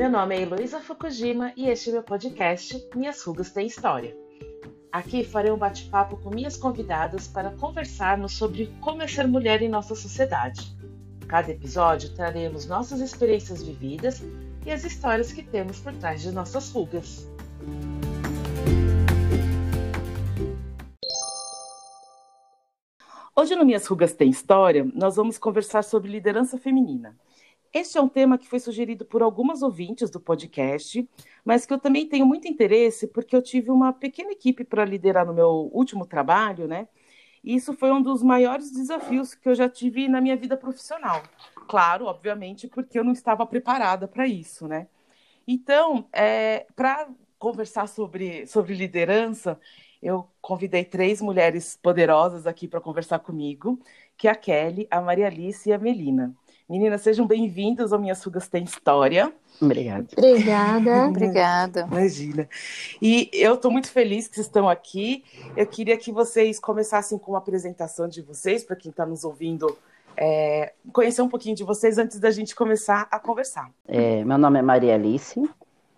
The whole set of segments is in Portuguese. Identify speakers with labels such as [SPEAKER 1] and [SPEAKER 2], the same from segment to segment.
[SPEAKER 1] Meu nome é Heloísa Fukujima e este é meu podcast Minhas Rugas Têm História. Aqui farei um bate-papo com minhas convidadas para conversarmos sobre como é ser mulher em nossa sociedade. Cada episódio traremos nossas experiências vividas e as histórias que temos por trás de nossas rugas. Hoje no Minhas Rugas Tem História, nós vamos conversar sobre liderança feminina. Este é um tema que foi sugerido por algumas ouvintes do podcast, mas que eu também tenho muito interesse porque eu tive uma pequena equipe para liderar no meu último trabalho, né? E isso foi um dos maiores desafios que eu já tive na minha vida profissional. Claro, obviamente, porque eu não estava preparada para isso, né? Então, é, para conversar sobre, sobre liderança, eu convidei três mulheres poderosas aqui para conversar comigo, que é a Kelly, a Maria Alice e a Melina. Meninas, sejam bem-vindas ao Minhas Fugas Tem História.
[SPEAKER 2] Obrigada.
[SPEAKER 3] Obrigada.
[SPEAKER 4] Obrigada.
[SPEAKER 1] Imagina. E eu estou muito feliz que vocês estão aqui. Eu queria que vocês começassem com uma apresentação de vocês, para quem está nos ouvindo, é, conhecer um pouquinho de vocês antes da gente começar a conversar.
[SPEAKER 2] É, meu nome é Maria Alice,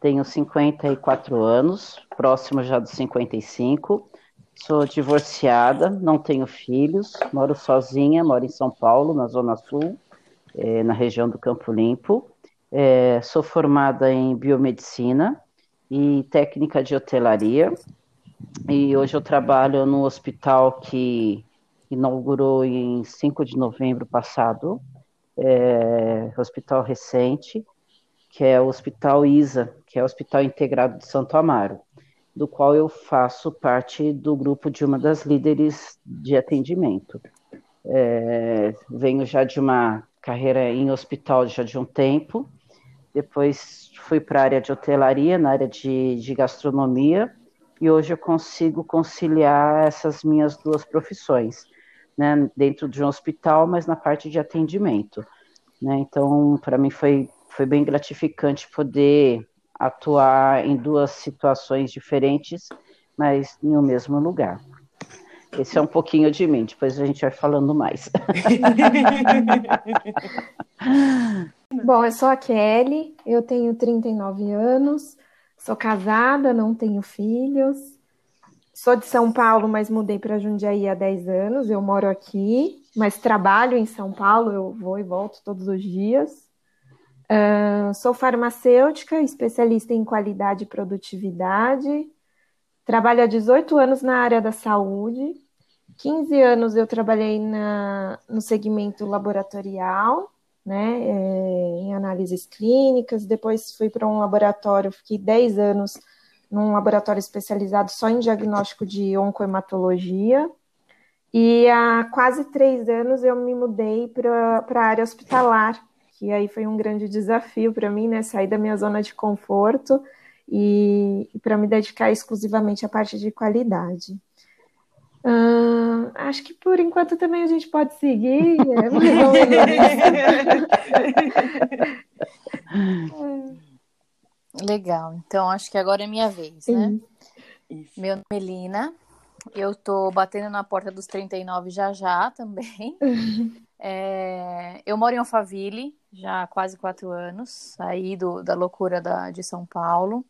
[SPEAKER 2] tenho 54 anos, próximo já dos 55. Sou divorciada, não tenho filhos, moro sozinha, moro em São Paulo, na Zona Sul é, na região do Campo Limpo. É, sou formada em biomedicina e técnica de hotelaria. E hoje eu trabalho no hospital que inaugurou em 5 de novembro passado, é, hospital recente, que é o Hospital ISA, que é o Hospital Integrado de Santo Amaro, do qual eu faço parte do grupo de uma das líderes de atendimento. É, venho já de uma carreira em hospital já de um tempo. Depois fui para a área de hotelaria, na área de, de gastronomia, e hoje eu consigo conciliar essas minhas duas profissões, né, dentro de um hospital, mas na parte de atendimento. Né? Então, para mim foi, foi bem gratificante poder atuar em duas situações diferentes, mas um mesmo lugar. Esse é um pouquinho de mim, depois a gente vai falando mais.
[SPEAKER 3] Bom, eu sou a Kelly, eu tenho 39 anos, sou casada, não tenho filhos. Sou de São Paulo, mas mudei para Jundiaí há 10 anos. Eu moro aqui, mas trabalho em São Paulo, eu vou e volto todos os dias. Uh, sou farmacêutica, especialista em qualidade e produtividade. Trabalho há 18 anos na área da saúde. 15 anos eu trabalhei na, no segmento laboratorial, né, é, em análises clínicas. Depois fui para um laboratório, fiquei 10 anos num laboratório especializado só em diagnóstico de oncohematologia. E há quase três anos eu me mudei para a área hospitalar, que aí foi um grande desafio para mim, né? Sair da minha zona de conforto e, e para me dedicar exclusivamente à parte de qualidade. Uh, acho que por enquanto também a gente pode seguir. É
[SPEAKER 4] Legal, então acho que agora é minha vez, né? Sim. né? Meu nome é Lina, eu tô batendo na porta dos 39 já já também. É, eu moro em Alphaville já há quase quatro anos, saí do, da loucura da, de São Paulo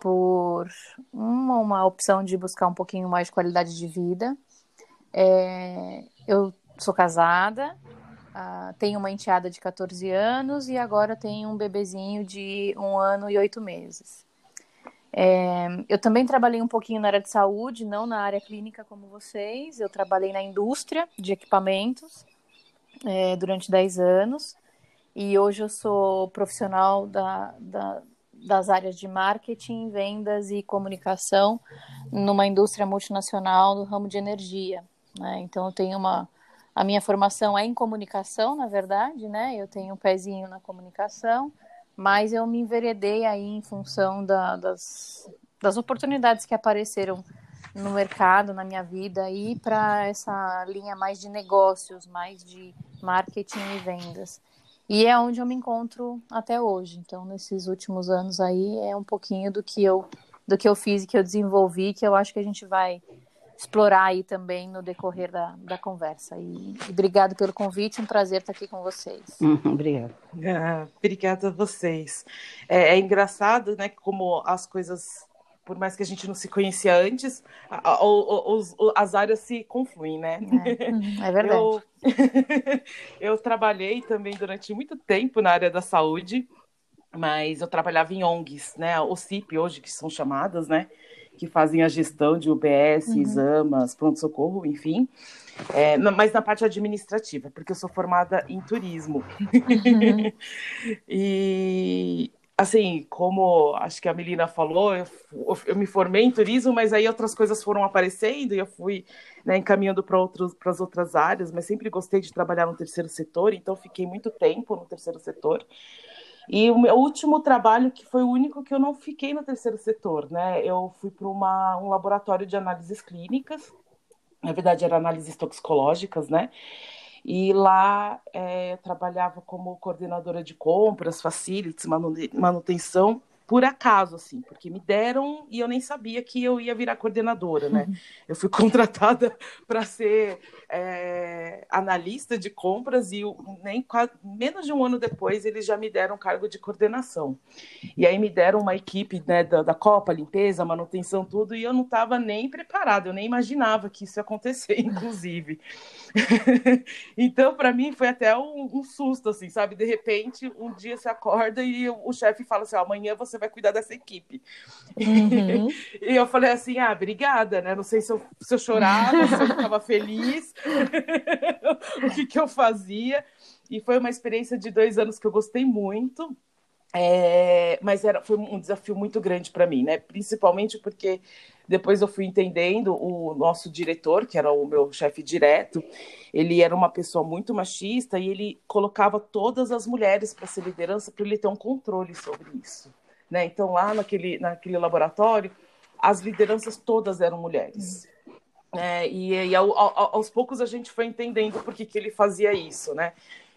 [SPEAKER 4] por uma, uma opção de buscar um pouquinho mais de qualidade de vida. É, eu sou casada, uh, tenho uma enteada de 14 anos e agora tenho um bebezinho de um ano e oito meses. É, eu também trabalhei um pouquinho na área de saúde, não na área clínica como vocês. Eu trabalhei na indústria de equipamentos é, durante 10 anos e hoje eu sou profissional da, da das áreas de marketing, vendas e comunicação numa indústria multinacional no ramo de energia. Né? Então, eu tenho uma. A minha formação é em comunicação, na verdade, né? Eu tenho um pezinho na comunicação, mas eu me enveredei aí em função da, das, das oportunidades que apareceram no mercado, na minha vida, aí para essa linha mais de negócios, mais de marketing e vendas. E é onde eu me encontro até hoje. Então, nesses últimos anos aí, é um pouquinho do que eu do que eu fiz e que eu desenvolvi, que eu acho que a gente vai explorar aí também no decorrer da, da conversa. E, e obrigado pelo convite, um prazer estar aqui com vocês.
[SPEAKER 2] Uhum, obrigada.
[SPEAKER 1] Ah, obrigada a vocês. É, é, engraçado, né, como as coisas, por mais que a gente não se conhecia antes, a, a, a, as áreas se confluem, né?
[SPEAKER 4] É, uhum, é verdade.
[SPEAKER 1] Eu, eu trabalhei também durante muito tempo na área da saúde, mas eu trabalhava em ONGs, né? O CIP hoje, que são chamadas, né? que fazem a gestão de UBS, uhum. examas, pronto-socorro, enfim. É, mas na parte administrativa, porque eu sou formada em turismo. Uhum. e, assim, como acho que a Melina falou, eu, eu, me formei em turismo, mas aí outras coisas foram aparecendo e eu fui né, encaminhando para as outras áreas, mas sempre gostei de trabalhar no terceiro setor, então fiquei muito tempo no terceiro setor. E o meu último trabalho, que foi o único que eu não fiquei no terceiro setor, né? Eu fui para um laboratório de análises clínicas, na verdade, eram análises toxicológicas, né? E lá é, trabalhava como coordenadora de compras, facilities, manutenção por acaso, assim, porque me deram e eu nem sabia que eu ia virar coordenadora, né? Uhum. Eu fui contratada para ser é, analista de compras e nem menos de um ano depois eles já me deram cargo de coordenação. E aí me deram uma equipe né, da, da Copa, limpeza, manutenção, tudo, e eu não estava nem preparada, eu nem imaginava que isso ia acontecer, inclusive. então, para mim, foi até um, um, susto, assim, sabe? De repente, um dia você acorda e o chefe fala assim: amanhã você vai cuidar dessa equipe. Uhum. e eu falei assim: ah, obrigada, né? Não sei se eu, se eu chorava, se eu ficava feliz, o que, que eu fazia. E foi uma experiência de dois anos que eu gostei muito. É, mas era, foi um desafio muito grande para mim, né? Principalmente porque depois eu fui entendendo o nosso diretor, que era o meu chefe direto, ele era uma pessoa muito machista e ele colocava todas as mulheres para ser liderança para ele ter um controle sobre isso, né? Então lá naquele naquele laboratório as lideranças todas eram mulheres. É, e, e ao, ao, aos poucos a gente foi entendendo por que, que ele fazia isso, né?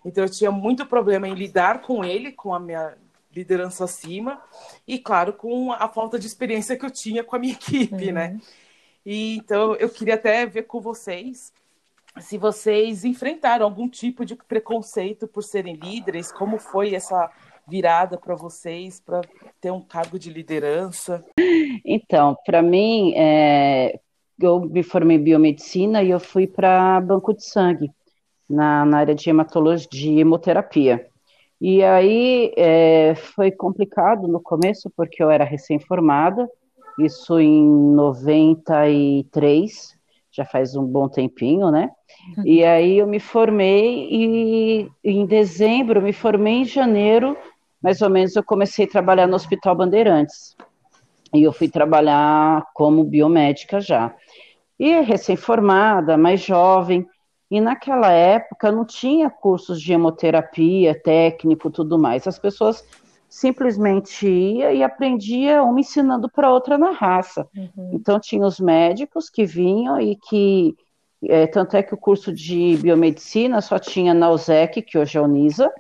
[SPEAKER 1] Então eu tinha muito problema em lidar com ele, com a minha liderança acima, e claro, com a falta de experiência que eu tinha com a minha equipe, uhum. né? E, então, eu queria até ver com vocês se vocês enfrentaram algum tipo de preconceito por serem líderes, como foi essa virada para vocês para ter um cargo de liderança?
[SPEAKER 2] Então, para mim, é, eu me formei em biomedicina e eu fui para banco de sangue na, na área de hematologia, de hemoterapia. E aí é, foi complicado no começo, porque eu era recém-formada, isso em 93, já faz um bom tempinho, né? Uhum. E aí eu me formei e em dezembro, me formei em janeiro, mais ou menos, eu comecei a trabalhar no Hospital Bandeirantes. E eu fui trabalhar como biomédica já. E recém-formada, mais jovem, e naquela época não tinha cursos de hemoterapia, técnico, tudo mais. As pessoas simplesmente ia e aprendia uma ensinando para outra na raça. Uhum. Então tinha os médicos que vinham e que é, tanto é que o curso de biomedicina só tinha na USEC, que hoje é a Unisa,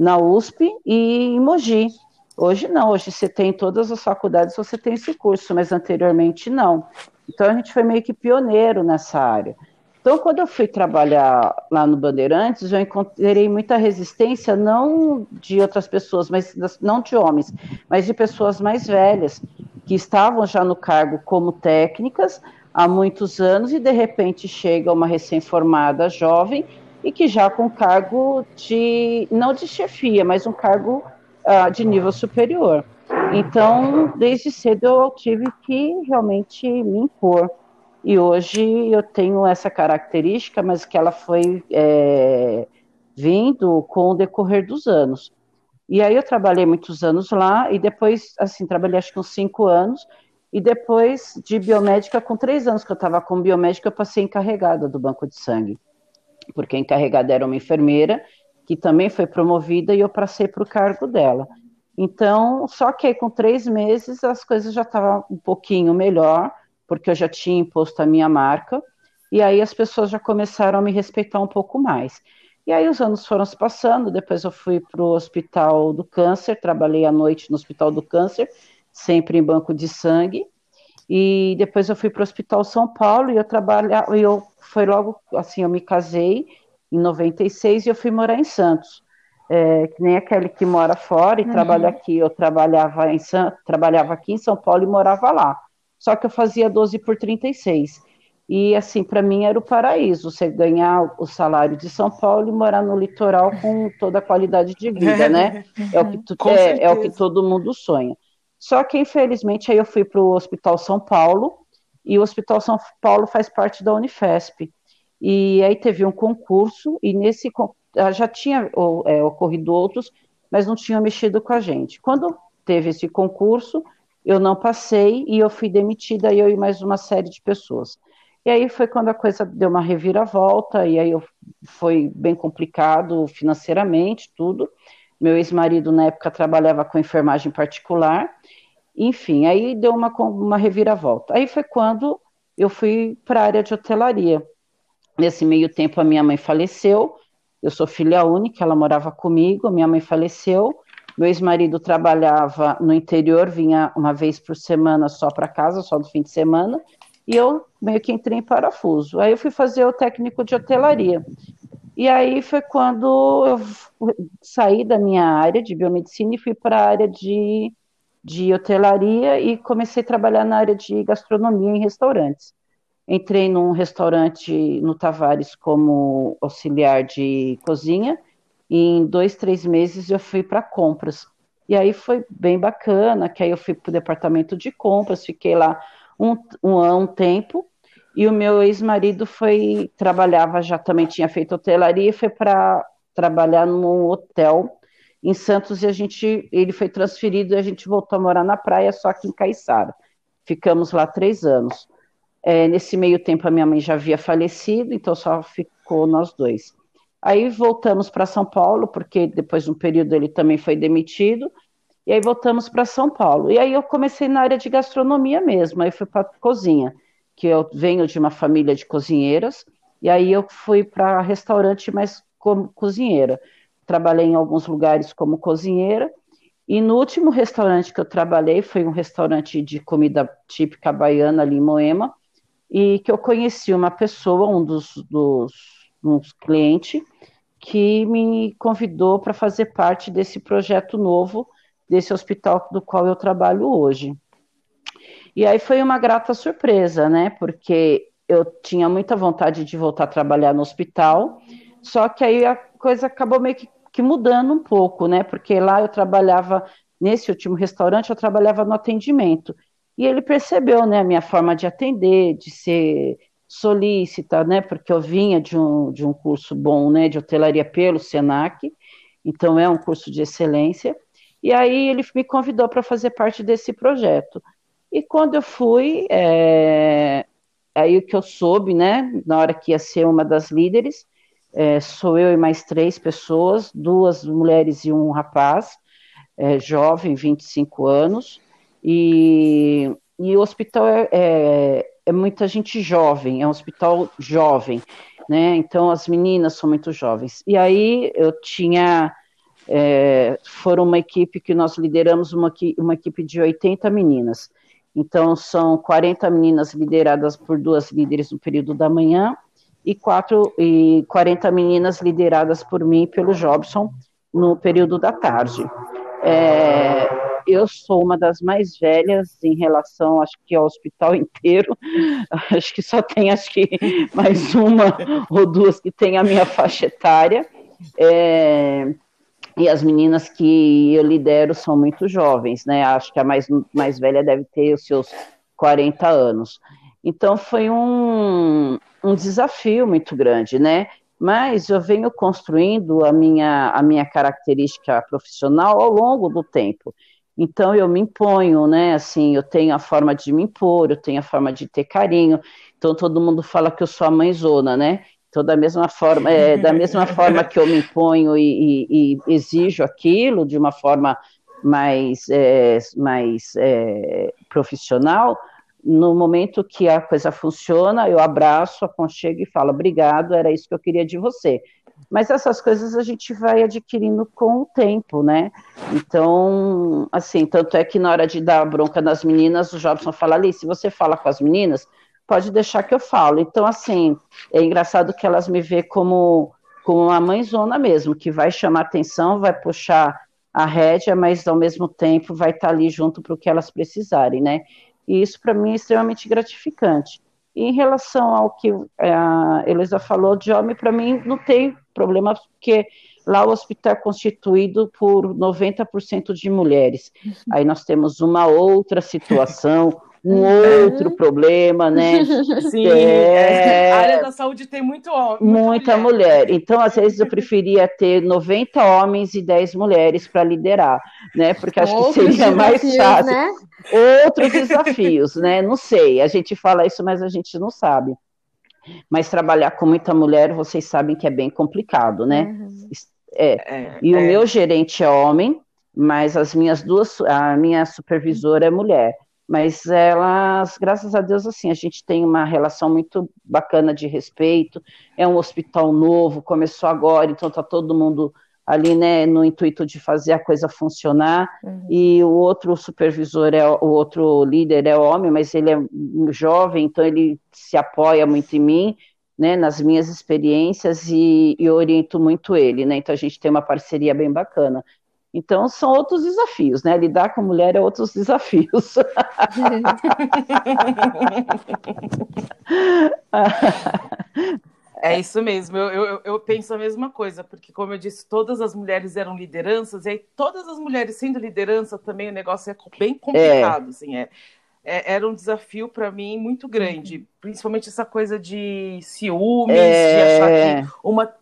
[SPEAKER 2] na USP e em Mogi. Hoje não, hoje você tem todas as faculdades, você tem esse curso, mas anteriormente não. Então a gente foi meio que pioneiro nessa área. Então, quando eu fui trabalhar lá no Bandeirantes, eu encontrei muita resistência, não de outras pessoas, mas não de homens, mas de pessoas mais velhas, que estavam já no cargo como técnicas há muitos anos e de repente chega uma recém-formada jovem e que já com cargo de, não de chefia, mas um cargo uh, de nível superior. Então, desde cedo eu tive que realmente me impor. E hoje eu tenho essa característica, mas que ela foi é, vindo com o decorrer dos anos. E aí eu trabalhei muitos anos lá, e depois, assim, trabalhei acho que uns cinco anos, e depois de biomédica, com três anos que eu estava com biomédica, eu passei encarregada do banco de sangue. Porque a encarregada era uma enfermeira, que também foi promovida, e eu passei para o cargo dela. Então, só que aí, com três meses as coisas já estavam um pouquinho melhor, porque eu já tinha imposto a minha marca, e aí as pessoas já começaram a me respeitar um pouco mais. E aí os anos foram se passando, depois eu fui para o Hospital do Câncer, trabalhei à noite no Hospital do Câncer, sempre em banco de sangue, E depois eu fui para o Hospital São Paulo e eu trabalhava, eu foi logo assim, eu me casei em 96 e eu fui morar em Santos. É, que nem aquele que mora fora e uhum. trabalha aqui. Eu trabalhava, em trabalhava aqui em São Paulo e morava lá. Só que eu fazia 12 por 36. E assim, para mim era o paraíso, você ganhar o salário de São Paulo e morar no litoral com toda a qualidade de vida, né? É o que, tu, é, é, o que todo mundo sonha. Só que, infelizmente, aí eu fui para o Hospital São Paulo, e o Hospital São Paulo faz parte da Unifesp. E aí teve um concurso, e nesse ah, já tinha é, ocorrido outros, mas não tinham mexido com a gente. Quando teve esse concurso, eu não passei e eu fui demitida, eu e mais uma série de pessoas. E aí foi quando a coisa deu uma reviravolta, e aí eu, foi bem complicado financeiramente, tudo. Meu ex-marido, na época, trabalhava com enfermagem particular, enfim, aí deu uma, uma reviravolta. Aí foi quando eu fui para a área de hotelaria. Nesse meio tempo, a minha mãe faleceu. Eu sou filha única, ela morava comigo. Minha mãe faleceu. Meu ex-marido trabalhava no interior, vinha uma vez por semana só para casa, só no fim de semana. E eu meio que entrei em parafuso. Aí eu fui fazer o técnico de hotelaria. E aí foi quando eu saí da minha área de biomedicina e fui para a área de, de hotelaria e comecei a trabalhar na área de gastronomia em restaurantes. Entrei num restaurante no Tavares como auxiliar de cozinha e em dois, três meses eu fui para compras. E aí foi bem bacana, que aí eu fui para o departamento de compras, fiquei lá um, um, um tempo, e o meu ex-marido foi, trabalhava, já também tinha feito hotelaria, foi para trabalhar num hotel em Santos, e a gente, ele foi transferido e a gente voltou a morar na praia, só que em Caiçara. Ficamos lá três anos. É, nesse meio tempo, a minha mãe já havia falecido, então só ficou nós dois. Aí voltamos para São Paulo, porque depois de um período ele também foi demitido, e aí voltamos para São Paulo. E aí eu comecei na área de gastronomia mesmo, aí fui para cozinha, que eu venho de uma família de cozinheiras, e aí eu fui para restaurante, mas como cozinheira. Trabalhei em alguns lugares como cozinheira, e no último restaurante que eu trabalhei foi um restaurante de comida típica baiana ali em Moema, e que eu conheci uma pessoa, um dos, dos uns clientes, que me convidou para fazer parte desse projeto novo desse hospital do qual eu trabalho hoje. E aí foi uma grata surpresa, né? Porque eu tinha muita vontade de voltar a trabalhar no hospital, só que aí a coisa acabou meio que, que mudando um pouco, né? Porque lá eu trabalhava, nesse último restaurante, eu trabalhava no atendimento. E ele percebeu, né, a minha forma de atender, de ser solícita, né, porque eu vinha de um, de um curso bom, né, de hotelaria pelo SENAC, então é um curso de excelência, e aí ele me convidou para fazer parte desse projeto. E quando eu fui, é, aí que eu soube, né, na hora que ia ser uma das líderes, é, sou eu e mais três pessoas, duas mulheres e um rapaz, é, jovem, 25 anos, e, e o hospital é, é, é, muita gente jovem, é um hospital jovem, né? Então as meninas são muito jovens. E aí eu tinha. É, foram uma equipe que nós lideramos, uma, uma equipe de 80 meninas. Então, são 40 meninas lideradas por duas líderes no período da manhã e, quatro, e 40 meninas lideradas por mim e pelo Jobson no período da tarde. É, eu sou uma das mais velhas em relação, acho que ao hospital inteiro. Acho que só tem, acho que mais uma ou duas que tem a minha faixa etária. É, e as meninas que eu lidero são muito jovens, né? Acho que a mais, mais velha deve ter os seus 40 anos. Então foi um, um desafio muito grande, né? Mas eu venho construindo a minha, a minha característica profissional ao longo do tempo. Então eu me imponho, né? Assim, eu tenho a forma de me impor, eu tenho a forma de ter carinho. Então todo mundo fala que eu sou a mãezona, né? Então da mesma forma, é, da mesma forma que eu me imponho e, e, e exijo aquilo de uma forma mais, é, mais é, profissional, no momento que a coisa funciona, eu abraço, aconchego e falo, obrigado, era isso que eu queria de você. Mas essas coisas a gente vai adquirindo com o tempo, né? Então, assim, tanto é que na hora de dar bronca nas meninas, o Jobson fala ali, se você fala com as meninas, pode deixar que eu falo. Então, assim, é engraçado que elas me vê como, como uma mãezona mesmo, que vai chamar atenção, vai puxar a rédea, mas ao mesmo tempo vai estar ali junto para o que elas precisarem, né? E isso para mim é extremamente gratificante. E em relação ao que a Elisa falou de homem, para mim não tem problema, porque lá o hospital é constituído por 90% de mulheres. Aí nós temos uma outra situação, um outro problema, né?
[SPEAKER 1] Sim, é... a área da saúde tem muito homem.
[SPEAKER 2] Muita, mulher. mulher. Então, às vezes, eu preferia ter 90 homens e 10 mulheres para liderar, né? Porque acho Outros que seria mais fácil. Né? Outros desafios, né? Não sei, a gente fala isso, mas a gente não sabe. Mas trabalhar com muita mulher, vocês sabem que é bem complicado, né? Uhum. É. é. E é. o meu gerente é homem, mas as minhas duas, a minha supervisora é mulher mas elas, graças a Deus, assim, a gente tem uma relação muito bacana de respeito, é um hospital novo, começou agora, então está todo mundo ali, né, no intuito de fazer a coisa funcionar, uhum. e o outro supervisor, é o outro líder é homem, mas ele é jovem, então ele se apoia muito em mim, né, nas minhas experiências e, e oriento muito ele, né, então a gente tem uma parceria bem bacana. Então, são outros desafios, né? Lidar com mulher é outros desafios.
[SPEAKER 1] É isso mesmo, eu, eu, eu, penso a mesma coisa, porque, como eu disse, todas as mulheres eram lideranças, e aí todas as mulheres sendo liderança também o negócio é bem complicado, é. assim, é, é, era um desafio para mim muito grande, principalmente essa coisa de ciúmes, é. de achar que uma,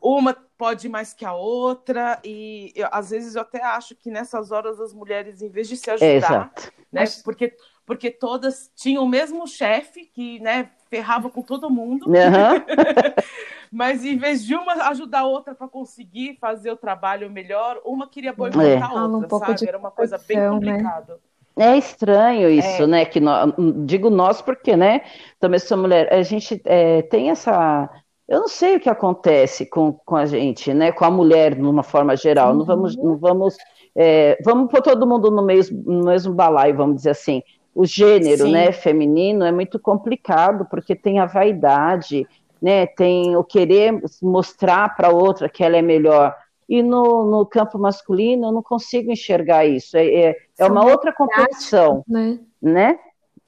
[SPEAKER 1] uma pode mais que a outra, e eu, às vezes eu até acho que nessas horas as mulheres, em vez de se ajudar, né, porque, porque todas tinham o mesmo chefe que né, ferrava com todo mundo, uhum. mas em vez de uma ajudar a outra para conseguir fazer o trabalho melhor, uma queria boicotar é. a outra, um sabe? Era uma coisa bem complicada.
[SPEAKER 2] Né? É estranho isso, é. né? Que nós, digo nós porque, né? Também sou mulher. A gente é, tem essa eu não sei o que acontece com, com a gente, né? Com a mulher, de uma forma geral. Uhum. Não vamos, não vamos, é, vamos pôr todo mundo no mesmo, no mesmo balaio, vamos dizer assim. O gênero, Sim. né, feminino é muito complicado porque tem a vaidade, né? Tem o querer mostrar para outra que ela é melhor. E no, no campo masculino eu não consigo enxergar isso. É, é, é uma outra competição, né? né?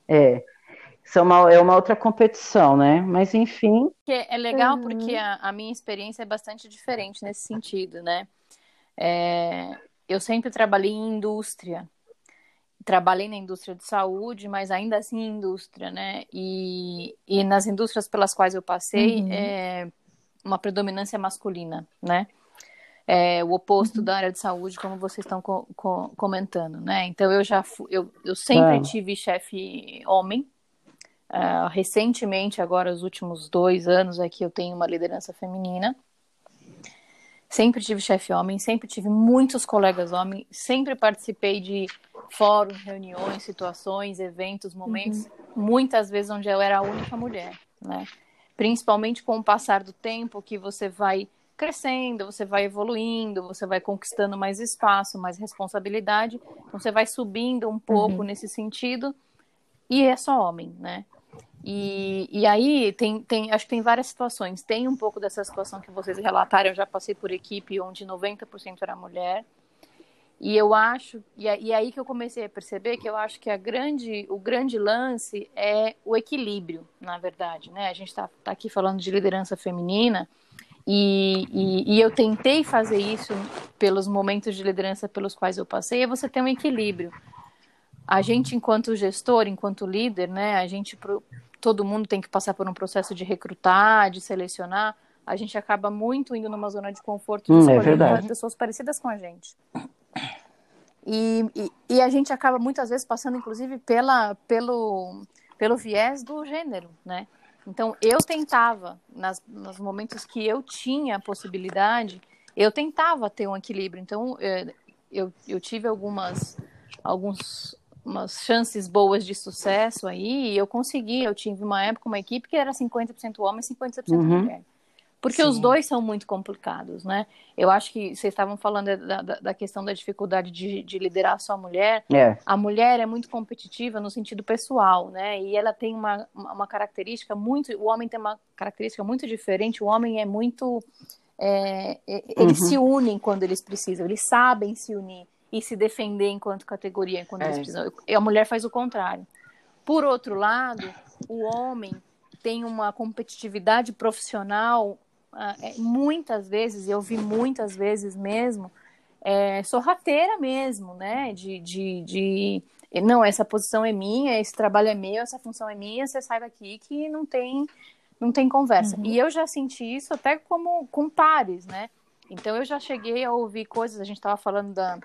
[SPEAKER 2] É. Isso é uma, é uma outra competição, né? Mas enfim.
[SPEAKER 4] É legal uhum. porque a, a, minha experiência é bastante diferente nesse sentido, né? É, eu sempre trabalhei em indústria. Trabalhei na indústria de saúde, mas ainda assim em indústria, né? E, e nas indústrias pelas quais eu passei, uhum. é uma predominância masculina, né? É, o oposto uhum. da área de saúde, como vocês estão co co comentando, né? Então eu já fui, eu, eu sempre é. tive chefe homem, Uh, recentemente, agora, os últimos dois anos aqui, eu tenho uma liderança feminina. Sempre tive chefe homem, sempre tive muitos colegas homens, sempre participei de fóruns, reuniões, situações, eventos, momentos, uhum. muitas vezes onde eu era a única mulher, né? Principalmente com o passar do tempo, que você vai crescendo, você vai evoluindo, você vai conquistando mais espaço, mais responsabilidade, então você vai subindo um pouco uhum. nesse sentido, e é só homem, né? E, e aí tem, tem, acho que tem várias situações. Tem um pouco dessa situação que vocês relataram, eu já passei por equipe onde 90% era mulher. E eu acho, e é, e é aí que eu comecei a perceber que eu acho que a grande, o grande lance é o equilíbrio, na verdade. Né? A gente está tá aqui falando de liderança feminina, e, e, e, eu tentei fazer isso pelos momentos de liderança pelos quais eu passei, é você ter um equilíbrio. A gente, enquanto gestor, enquanto líder, né, a gente todo mundo tem que passar por um processo de recrutar, de selecionar, a gente acaba muito indo numa zona de conforto
[SPEAKER 2] hum, é
[SPEAKER 4] pessoas parecidas com a gente. E, e, e, a gente acaba muitas vezes passando, inclusive, pela, pelo, pelo viés do gênero, né? Então, eu tentava, nas, nos momentos que eu tinha a possibilidade, eu tentava ter um equilíbrio. Então, eh, eu, eu tive algumas, alguns umas chances boas de sucesso aí, e eu consegui, eu tive uma época uma equipe que era 50% homem e 50% uhum. mulher. Porque Sim. os dois são muito complicados, né? Eu acho que vocês estavam falando da, da, da questão da dificuldade de, de liderar a sua mulher.
[SPEAKER 2] É.
[SPEAKER 4] A mulher é muito competitiva no sentido pessoal, né? E ela tem uma, uma característica muito. O homem tem uma característica muito diferente. O homem é muito. É, eles uhum. se unem quando eles precisam, eles sabem se unir e se defender enquanto categoria quando é. E a mulher faz o contrário. Por outro lado, o homem tem uma competitividade profissional ah, é, muitas vezes, eu vi muitas vezes mesmo, é, sorrateira mesmo, né? De, de, de, não, essa posição é minha, esse trabalho é meu, essa função é minha, você sai daqui que não tem, não tem conversa. Uhum. E eu já senti isso até como com pares, né? Então eu já cheguei a ouvir coisas, a gente estava falando da,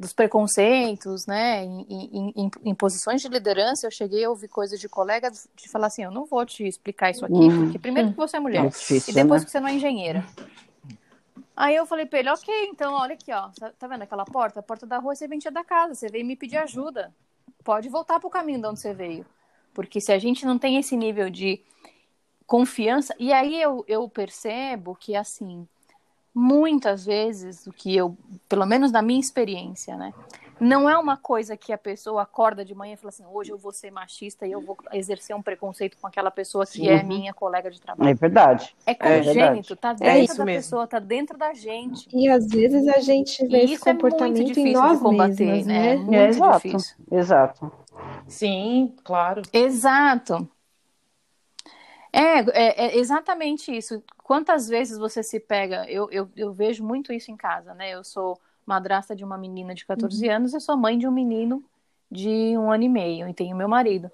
[SPEAKER 4] dos preconceitos, né, em, em, em, posições de liderança, eu cheguei a ouvir coisas de colegas de falar assim, eu não vou te explicar isso aqui, uhum. porque primeiro que você é mulher, é difícil, e depois né? que você não é engenheira. Aí eu falei pra ele, ok, então olha aqui, ó, tá, tá vendo aquela porta? A porta da rua é serventia da casa, você veio me pedir ajuda, pode voltar pro caminho de onde você veio. Porque se a gente não tem esse nível de confiança, e aí eu, eu percebo que, assim, muitas vezes, o que eu, pelo menos na minha experiência, né? Não é uma coisa que a pessoa acorda de manhã e fala assim, hoje eu vou ser machista e eu vou exercer um preconceito com aquela pessoa que é Sim. é minha colega de trabalho.
[SPEAKER 2] É verdade.
[SPEAKER 4] É congênito, é tá dentro é da mesmo. pessoa, tá dentro da gente.
[SPEAKER 3] E às vezes a gente vê esse é comportamento é em nós de combater, mesmos, né? né? É
[SPEAKER 2] muito exato, difícil. Exato.
[SPEAKER 1] Sim, claro.
[SPEAKER 4] Exato. É, é, é, exatamente isso. Quantas vezes você se pega? Eu, eu, eu, vejo muito isso em casa, né? Eu sou madrasta de uma menina de 14 uhum. anos, eu sou mãe de um menino de um ano e meio e tenho meu marido.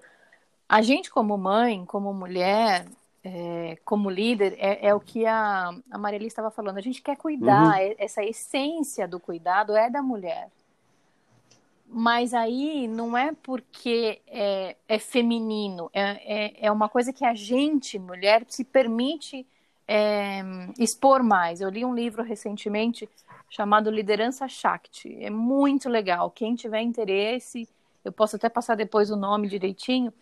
[SPEAKER 4] A gente, como mãe, como mulher, é, como líder, é, é, o que a, a estava falando. A gente quer cuidar, uhum. É, essa essência do cuidado é da mulher. Mas aí não é porque é, é feminino, é, é, é, uma coisa que a gente, mulher, se permite é, expor mais. Eu li um livro recentemente chamado Liderança Shakti. É muito legal. Quem tiver interesse, eu posso até passar depois o nome direitinho,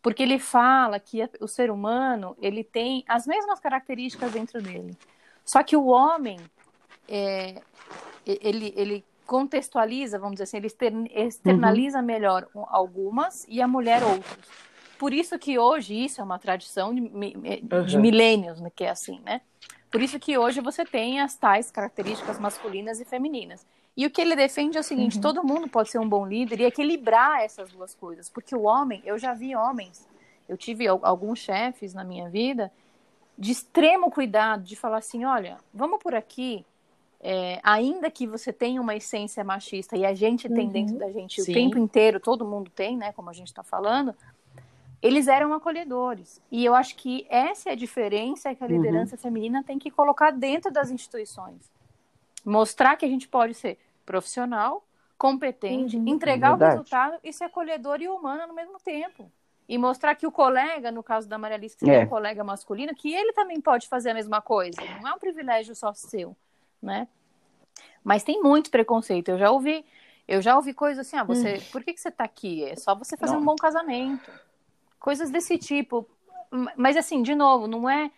[SPEAKER 4] porque ele fala que o ser humano ele tem as mesmas características dentro dele. Só que o homem é, ele, ele contextualiza, vamos dizer assim, ele externaliza uhum. melhor algumas e a mulher outras. Por isso que hoje isso é uma tradição de, de uhum. milênios, né, que é assim, né? Por isso que hoje você tem as tais características masculinas e femininas. E o que ele defende é o seguinte: uhum. todo mundo pode ser um bom líder e equilibrar essas duas coisas. Porque o homem, eu já vi homens, eu tive alguns chefes na minha vida de extremo cuidado de falar assim: olha, vamos por aqui, é, ainda que você tenha uma essência machista e a gente tem uhum. dentro da gente Sim. o tempo inteiro, todo mundo tem, né, como a gente está falando, eles eram acolhedores. E eu acho que essa é a diferença que a uhum. liderança uhum. feminina tem que colocar dentro das instituições. Mostrar que a gente pode ser profissional, competente, uhum. entregar Verdade. o resultado e ser acolhedor e humana no mesmo tempo. E mostrar que o colega, no caso da Maria Alice, que é um colega masculino, que ele também pode fazer a mesma coisa. Não é um privilégio só seu né? Mas tem muito preconceito. Eu já ouvi, eu já ouvi coisas assim, ah, você, hum. por que, que você tá aqui? É só você fazer não. um bom casamento. Coisas desse tipo. Mas assim, de novo, não é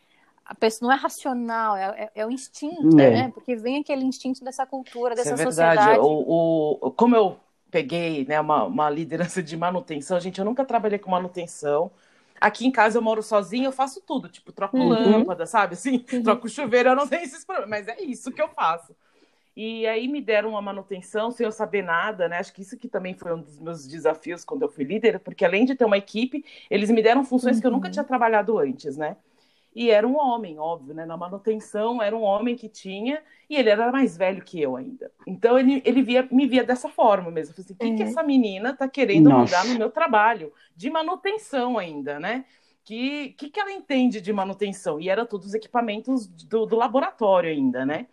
[SPEAKER 4] a pessoa não é racional, é, é, é o instinto, é. né? Porque vem aquele instinto dessa cultura, dessa Isso é verdade. sociedade.
[SPEAKER 1] O, o, como eu peguei né, uma, uma liderança de manutenção, gente, eu nunca trabalhei com manutenção. Aqui em casa eu moro sozinha, eu faço tudo, tipo, troco uhum. lâmpada, sabe? Assim, uhum. troco chuveiro, eu não tenho esses problemas, mas é isso que eu faço. E aí me deram uma manutenção sem eu saber nada, né? Acho que isso que também foi um dos meus desafios quando eu fui líder, porque além de ter uma equipe, eles me deram funções uhum. que eu nunca uhum. tinha trabalhado antes, né? E era um homem, óbvio, né? Na manutenção era um homem que tinha, e ele era mais velho que eu ainda. Então ele, ele via, me via dessa forma mesmo. Eu falei assim: o que, que uhum. essa menina tá querendo Nossa. mudar no meu trabalho? De manutenção ainda, né? Que, que, que ela entende de manutenção? E era todos os equipamentos do, do laboratório ainda, né?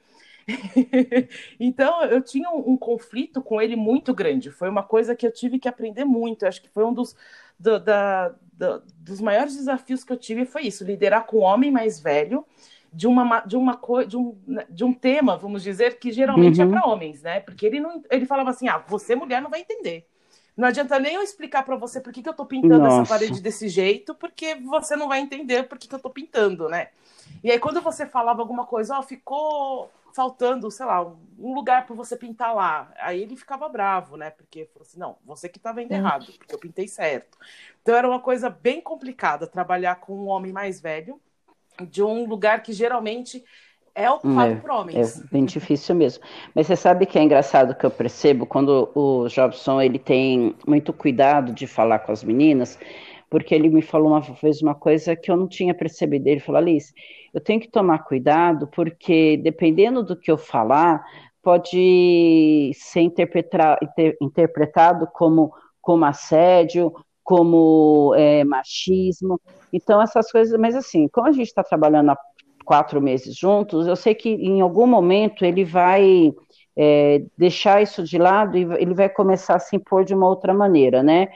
[SPEAKER 1] então eu tinha um, um, conflito com ele muito grande. Foi uma coisa que eu tive que aprender muito. Eu acho que foi um dos, do, da, do, dos maiores desafios que eu tive foi isso: liderar com um homem mais velho de uma de uma de um, de um tema, vamos dizer, que geralmente é uhum. é para homens, né? Porque ele não ele falava assim: "Ah, você mulher não vai entender". Não adianta nem eu explicar para você por que, que eu tô pintando Nossa. essa parede desse jeito, porque você não vai entender por que, que eu tô pintando, né? E aí, quando você falava alguma coisa, ó, oh, ficou faltando, sei lá, um lugar para você pintar lá. Aí ele ficava bravo, né? Porque falou assim: não, você que tá vendo errado, porque eu pintei certo. Então era uma coisa bem complicada trabalhar com um homem mais velho, de um lugar que geralmente é ocupado é, por homens.
[SPEAKER 2] É bem difícil mesmo. Mas você sabe que é engraçado que eu percebo quando o Jobson ele tem muito cuidado de falar com as meninas, porque ele me falou uma vez uma coisa que eu não tinha percebido. Ele falou, Alice, eu tenho que tomar cuidado, porque dependendo do que eu falar, pode ser interpretado, como, como assédio, como é, machismo. Então, essas coisas, mas assim, como a gente está trabalhando há quatro meses juntos, eu sei que em algum momento ele vai é, deixar isso de lado e ele vai começar a se impor de uma outra maneira, né?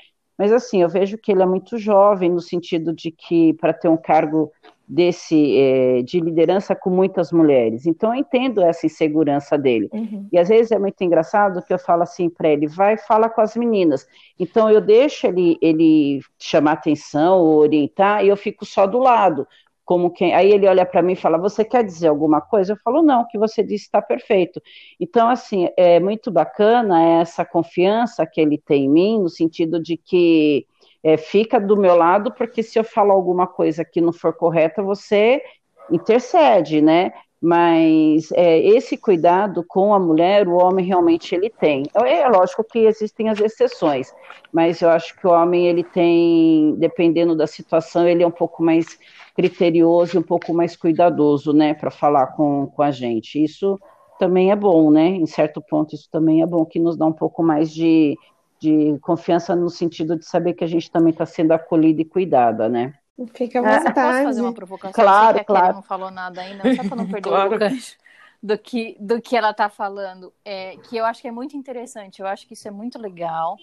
[SPEAKER 2] Mas assim, eu vejo que ele é muito jovem no sentido de que para ter um cargo desse é, de liderança com muitas mulheres. Então eu entendo essa insegurança dele. Uhum. E às vezes é muito engraçado que eu falo assim para ele, vai fala com as meninas. Então eu deixo ele ele chamar atenção, orientar e eu fico só do lado. Como quem, aí ele olha para mim e fala: "Você quer dizer alguma coisa?" Eu falo: "Não, o que você disse está perfeito". Então assim, é muito bacana essa confiança que ele tem em mim no sentido de que é, fica do meu lado, porque se eu falar alguma coisa que não for correta, você intercede, né? Mas é, esse cuidado com a mulher, o homem realmente ele tem. É, é lógico que existem as exceções, mas eu acho que o homem ele tem, dependendo da situação, ele é um pouco mais criterioso, um pouco mais cuidadoso, né, para falar com, com a gente. Isso também é bom, né? Em certo ponto, isso também é bom, que nos dá um pouco mais de, de confiança no sentido de saber que a gente também está sendo acolhida e cuidada, né?
[SPEAKER 3] Fica à vontade.
[SPEAKER 4] Posso fazer uma provocação?
[SPEAKER 2] Claro, que claro.
[SPEAKER 4] não falou nada ainda, só para não perder claro. o gancho do que, do que ela está falando, é, que eu acho que é muito interessante, eu acho que isso é muito legal.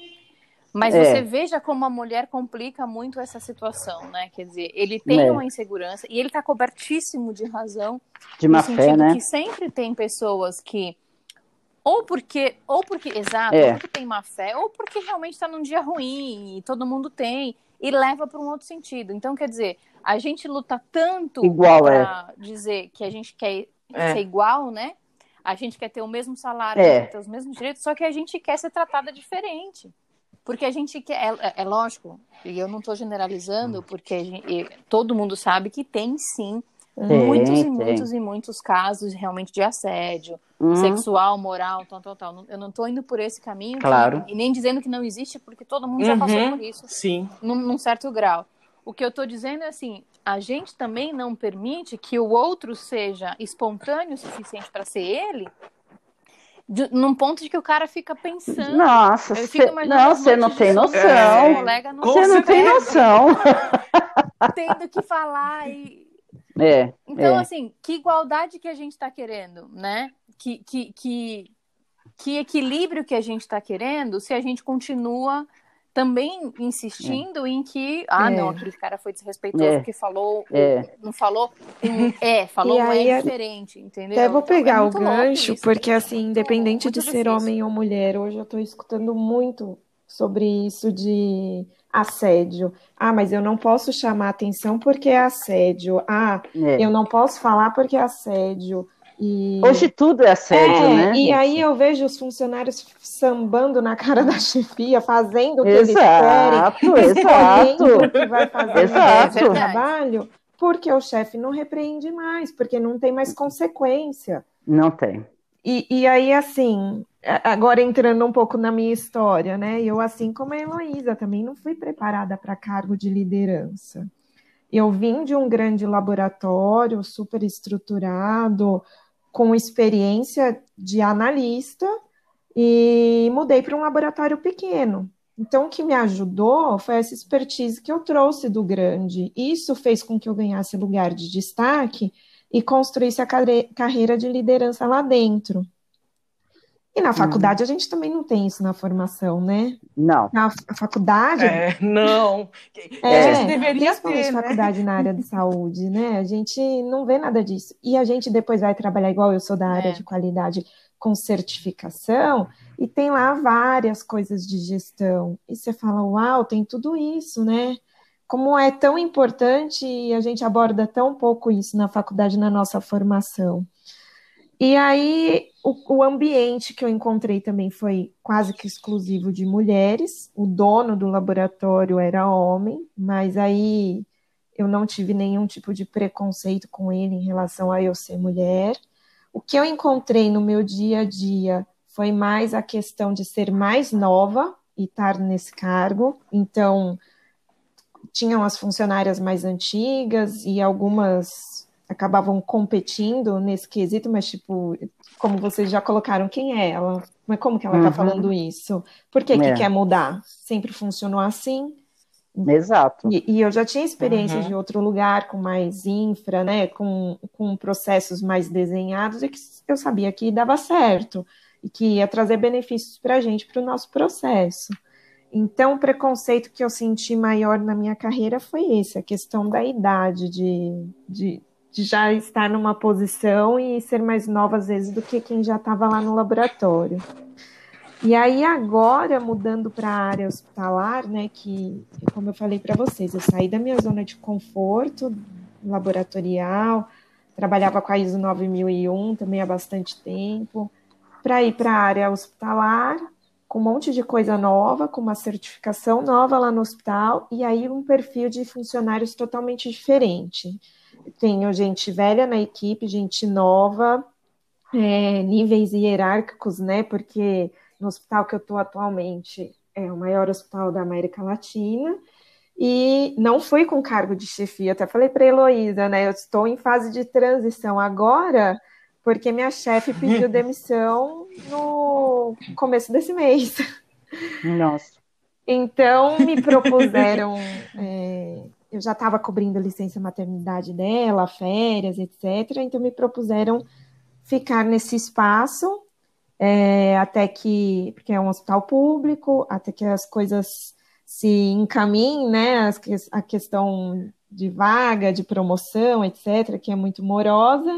[SPEAKER 4] Mas é. você veja como a mulher complica muito essa situação, né? Quer dizer, ele tem é. uma insegurança e ele está cobertíssimo de razão.
[SPEAKER 2] De má fé, né?
[SPEAKER 4] que sempre tem pessoas que ou porque, ou porque, exato, é. ou porque tem má fé, ou porque realmente está num dia ruim e todo mundo tem e leva para um outro sentido. Então, quer dizer, a gente luta tanto para é. dizer que a gente quer é. ser igual, né? A gente quer ter o mesmo salário, é. ter os mesmos direitos, só que a gente quer ser tratada diferente. Porque a gente quer, é, é lógico, e eu não estou generalizando, porque gente, todo mundo sabe que tem sim muitos e muitos e muitos casos realmente de assédio uhum. sexual, moral, tal, tal, tal. Eu não estou indo por esse caminho
[SPEAKER 2] claro.
[SPEAKER 4] e nem dizendo que não existe, porque todo mundo já passou uhum. por isso.
[SPEAKER 1] Sim.
[SPEAKER 4] Num, num certo grau. O que eu estou dizendo é assim, a gente também não permite que o outro seja espontâneo o suficiente para ser ele, de, num ponto de que o cara fica pensando.
[SPEAKER 2] Nossa, cê, não, você não tem noção. É, você não tem noção.
[SPEAKER 4] Tendo que falar e
[SPEAKER 2] é,
[SPEAKER 4] então,
[SPEAKER 2] é.
[SPEAKER 4] assim, que igualdade que a gente está querendo, né? Que, que, que, que equilíbrio que a gente está querendo se a gente continua também insistindo é. em que, ah, é. não, aquele cara foi desrespeitoso é. porque falou,
[SPEAKER 2] é.
[SPEAKER 4] não falou, é, falou um é diferente, entendeu?
[SPEAKER 3] Até vou então, pegar o gancho, isso, porque assim, independente muito, muito de ser homem ou mulher, hoje eu estou escutando muito sobre isso de assédio. Ah, mas eu não posso chamar atenção porque é assédio. Ah, é. eu não posso falar porque é assédio. E...
[SPEAKER 2] Hoje tudo é assédio, é, né?
[SPEAKER 3] E aí eu vejo os funcionários sambando na cara da chefia, fazendo o que
[SPEAKER 2] exato,
[SPEAKER 3] eles querem,
[SPEAKER 2] exato,
[SPEAKER 3] o que vai fazer exato. no trabalho, porque o chefe não repreende mais, porque não tem mais consequência.
[SPEAKER 2] Não tem.
[SPEAKER 3] E, e aí, assim, agora entrando um pouco na minha história, né? Eu, assim como a Heloísa, também não fui preparada para cargo de liderança. Eu vim de um grande laboratório, super estruturado, com experiência de analista, e mudei para um laboratório pequeno. Então, o que me ajudou foi essa expertise que eu trouxe do grande. Isso fez com que eu ganhasse lugar de destaque e construísse a carreira de liderança lá dentro. E na faculdade uhum. a gente também não tem isso na formação, né?
[SPEAKER 2] Não.
[SPEAKER 3] Na faculdade.
[SPEAKER 1] É, não.
[SPEAKER 3] É, a gente deveria ter. Né? faculdade na área de saúde, né? A gente não vê nada disso. E a gente depois vai trabalhar igual eu sou da área é. de qualidade com certificação e tem lá várias coisas de gestão. E você fala, uau, tem tudo isso, né? Como é tão importante e a gente aborda tão pouco isso na faculdade, na nossa formação. E aí, o, o, ambiente que eu encontrei também foi quase que exclusivo de mulheres. O dono do laboratório era homem, mas aí eu não tive nenhum tipo de preconceito com ele em relação a eu ser mulher. O que eu encontrei no meu dia a dia foi mais a questão de ser mais nova e estar nesse cargo. Então, tinham as funcionárias mais antigas e algumas acabavam competindo nesse quesito, mas tipo, como vocês já colocaram, quem é ela? Mas como que ela está uhum. falando isso? Por que, é. que quer mudar? Sempre funcionou assim?
[SPEAKER 2] Exato.
[SPEAKER 3] E, e eu já tinha experiência uhum. de outro lugar com mais infra, né? Com, com processos mais desenhados e que eu sabia que dava certo e que ia trazer benefícios para a gente, para o nosso processo. Então, o preconceito que eu senti maior na minha carreira foi esse, a questão da idade, de, de, de já estar numa posição e ser mais nova às vezes do que quem já estava lá no laboratório. E aí agora mudando para a área hospitalar, né, que como eu falei para vocês, eu saí da minha zona de conforto laboratorial, trabalhava com a ISO 9001 também há bastante tempo, para ir para a área hospitalar, com um monte de coisa nova, com uma certificação nova lá no hospital, e aí um perfil de funcionários totalmente diferente tenho gente velha na equipe, gente nova, é, níveis hierárquicos, né? Porque no hospital que eu estou atualmente é o maior hospital da América Latina. E não fui com cargo de chefia, até falei para a Heloísa, né? Eu estou em fase de transição agora, porque minha chefe pediu demissão no começo desse mês.
[SPEAKER 2] Nossa.
[SPEAKER 3] Então me propuseram é, eu já estava cobrindo licença maternidade dela, férias, etc. Então me propuseram ficar nesse espaço é, até que, porque é um hospital público, até que as coisas se encaminhem, né? a questão de vaga, de promoção, etc., que é muito morosa.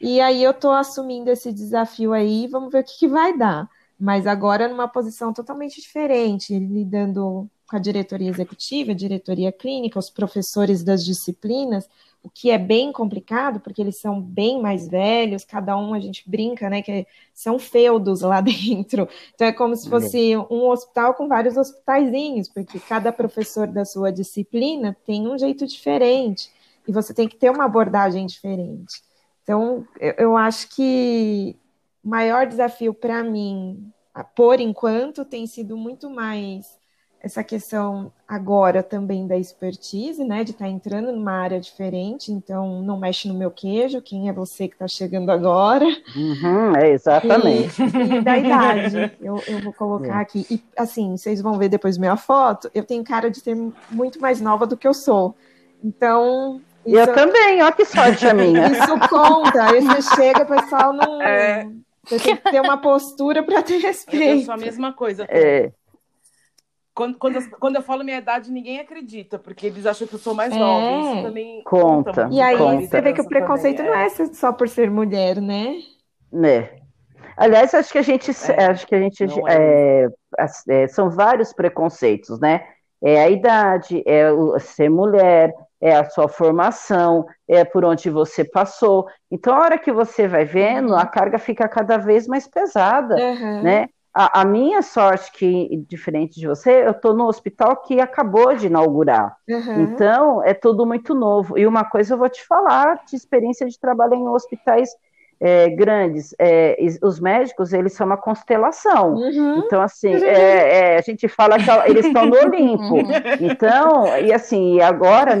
[SPEAKER 3] E aí eu estou assumindo esse desafio aí, vamos ver o que, que vai dar. Mas agora numa posição totalmente diferente, lidando com a diretoria executiva, a diretoria clínica, os professores das disciplinas, o que é bem complicado, porque eles são bem mais velhos, cada um a gente brinca, né, que são feudos lá dentro. Então é como se fosse um hospital com vários hospitaizinhos, porque cada professor da sua disciplina tem um jeito diferente e você tem que ter uma abordagem diferente. Então, eu, eu acho que o maior desafio para mim, por enquanto, tem sido muito mais essa questão agora também da expertise, né, de estar tá entrando numa área diferente, então não mexe no meu queijo, quem é você que está chegando agora?
[SPEAKER 2] Uhum, é exatamente.
[SPEAKER 3] E, e da idade, eu, eu vou colocar é. aqui. E assim, vocês vão ver depois minha foto, eu tenho cara de ser muito mais nova do que eu sou. Então.
[SPEAKER 2] Isso, eu também, olha que sorte a minha.
[SPEAKER 3] Isso conta, aí você chega, o pessoal não. É. Você tem que ter uma postura para ter respeito. Eu
[SPEAKER 1] sou a mesma coisa.
[SPEAKER 2] É.
[SPEAKER 1] Quando, quando, quando, eu falo minha idade, ninguém acredita, porque eles acham que eu sou mais é. nova. Isso também
[SPEAKER 2] conta. conta
[SPEAKER 3] e aí
[SPEAKER 2] conta.
[SPEAKER 3] você vê que o preconceito também, não é só por ser mulher, né?
[SPEAKER 2] Né. Aliás, acho que a gente, é. acho que a gente é. É, é. são vários preconceitos, né? É a idade, é o, ser mulher, é a sua formação, é por onde você passou. Então, a hora que você vai vendo, a carga fica cada vez mais pesada, uhum. né? A, a, minha sorte, que diferente de você, eu estou no hospital que acabou de inaugurar. Uhum. Então, é tudo muito novo. E uma coisa eu vou te falar de experiência de trabalho em hospitais é, grandes. É, os médicos, eles são uma constelação. Uhum. Então, assim, é, é a gente fala que eles estão no Olimpo. Uhum. Então, e assim, agora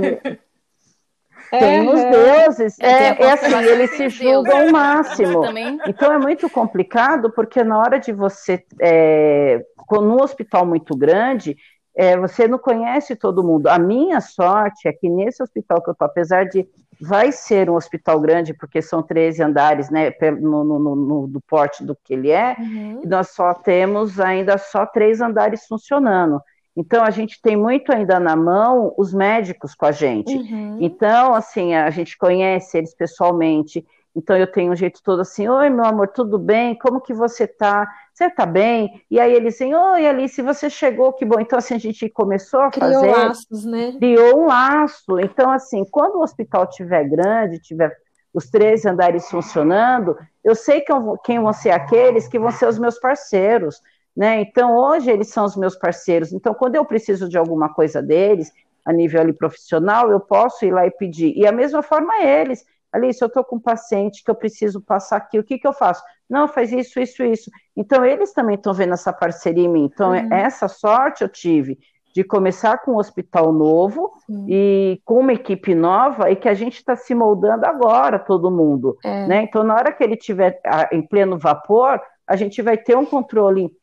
[SPEAKER 2] tem os deuses, é, é assim, eles se julgam o máximo. Então é muito complicado, porque na hora de você, é, num hospital muito grande, é, você não conhece todo mundo. A minha sorte é que nesse hospital que eu estou, apesar de vai ser um hospital grande, porque são 13 andares, né, no, no, no, do porte do que ele é, uhum. e nós só temos ainda só três andares funcionando. Então, a gente tem muito ainda na mão os médicos com a gente. Uhum. Então, assim, a gente conhece eles pessoalmente. Então, eu tenho um jeito todo assim: Oi, meu amor, tudo bem? Como que você tá? Você tá bem? E aí eles dizem: Oi, Alice, você chegou, que bom. Então, assim, a gente começou a
[SPEAKER 3] Criou
[SPEAKER 2] fazer.
[SPEAKER 3] Criou laços, né?
[SPEAKER 2] Criou um laço. Então, assim, quando o hospital estiver grande, tiver os três andares funcionando, eu sei que eu, quem vão ser aqueles que vão ser os meus parceiros. Né? Então, hoje eles são os meus parceiros. Então, quando eu preciso de alguma coisa deles, a nível ali, profissional, eu posso ir lá e pedir. E a mesma forma eles. Alice, eu estou com um paciente que eu preciso passar aqui, o que, que eu faço? Não, faz isso, isso, isso. Então, eles também estão vendo essa parceria em mim. Então, uhum. essa sorte eu tive de começar com um hospital novo Sim. e com uma equipe nova e que a gente está se moldando agora, todo mundo. É. Né? Então, na hora que ele estiver em pleno vapor, a gente vai ter um controle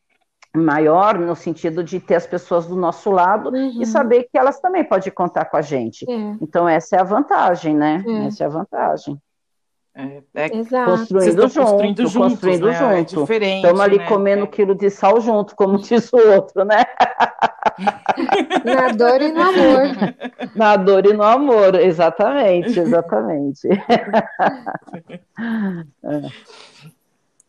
[SPEAKER 2] maior no sentido de ter as pessoas do nosso lado uhum. e saber que elas também podem contar com a gente. É. Então essa é a vantagem, né? É. Essa é a vantagem.
[SPEAKER 1] É, é
[SPEAKER 2] construindo junto, construindo, juntos, construindo né? junto. É diferente, Estamos ali né? comendo um quilo de sal junto, como diz o outro, né?
[SPEAKER 3] Na dor e no amor.
[SPEAKER 2] Na dor e no amor, exatamente, exatamente.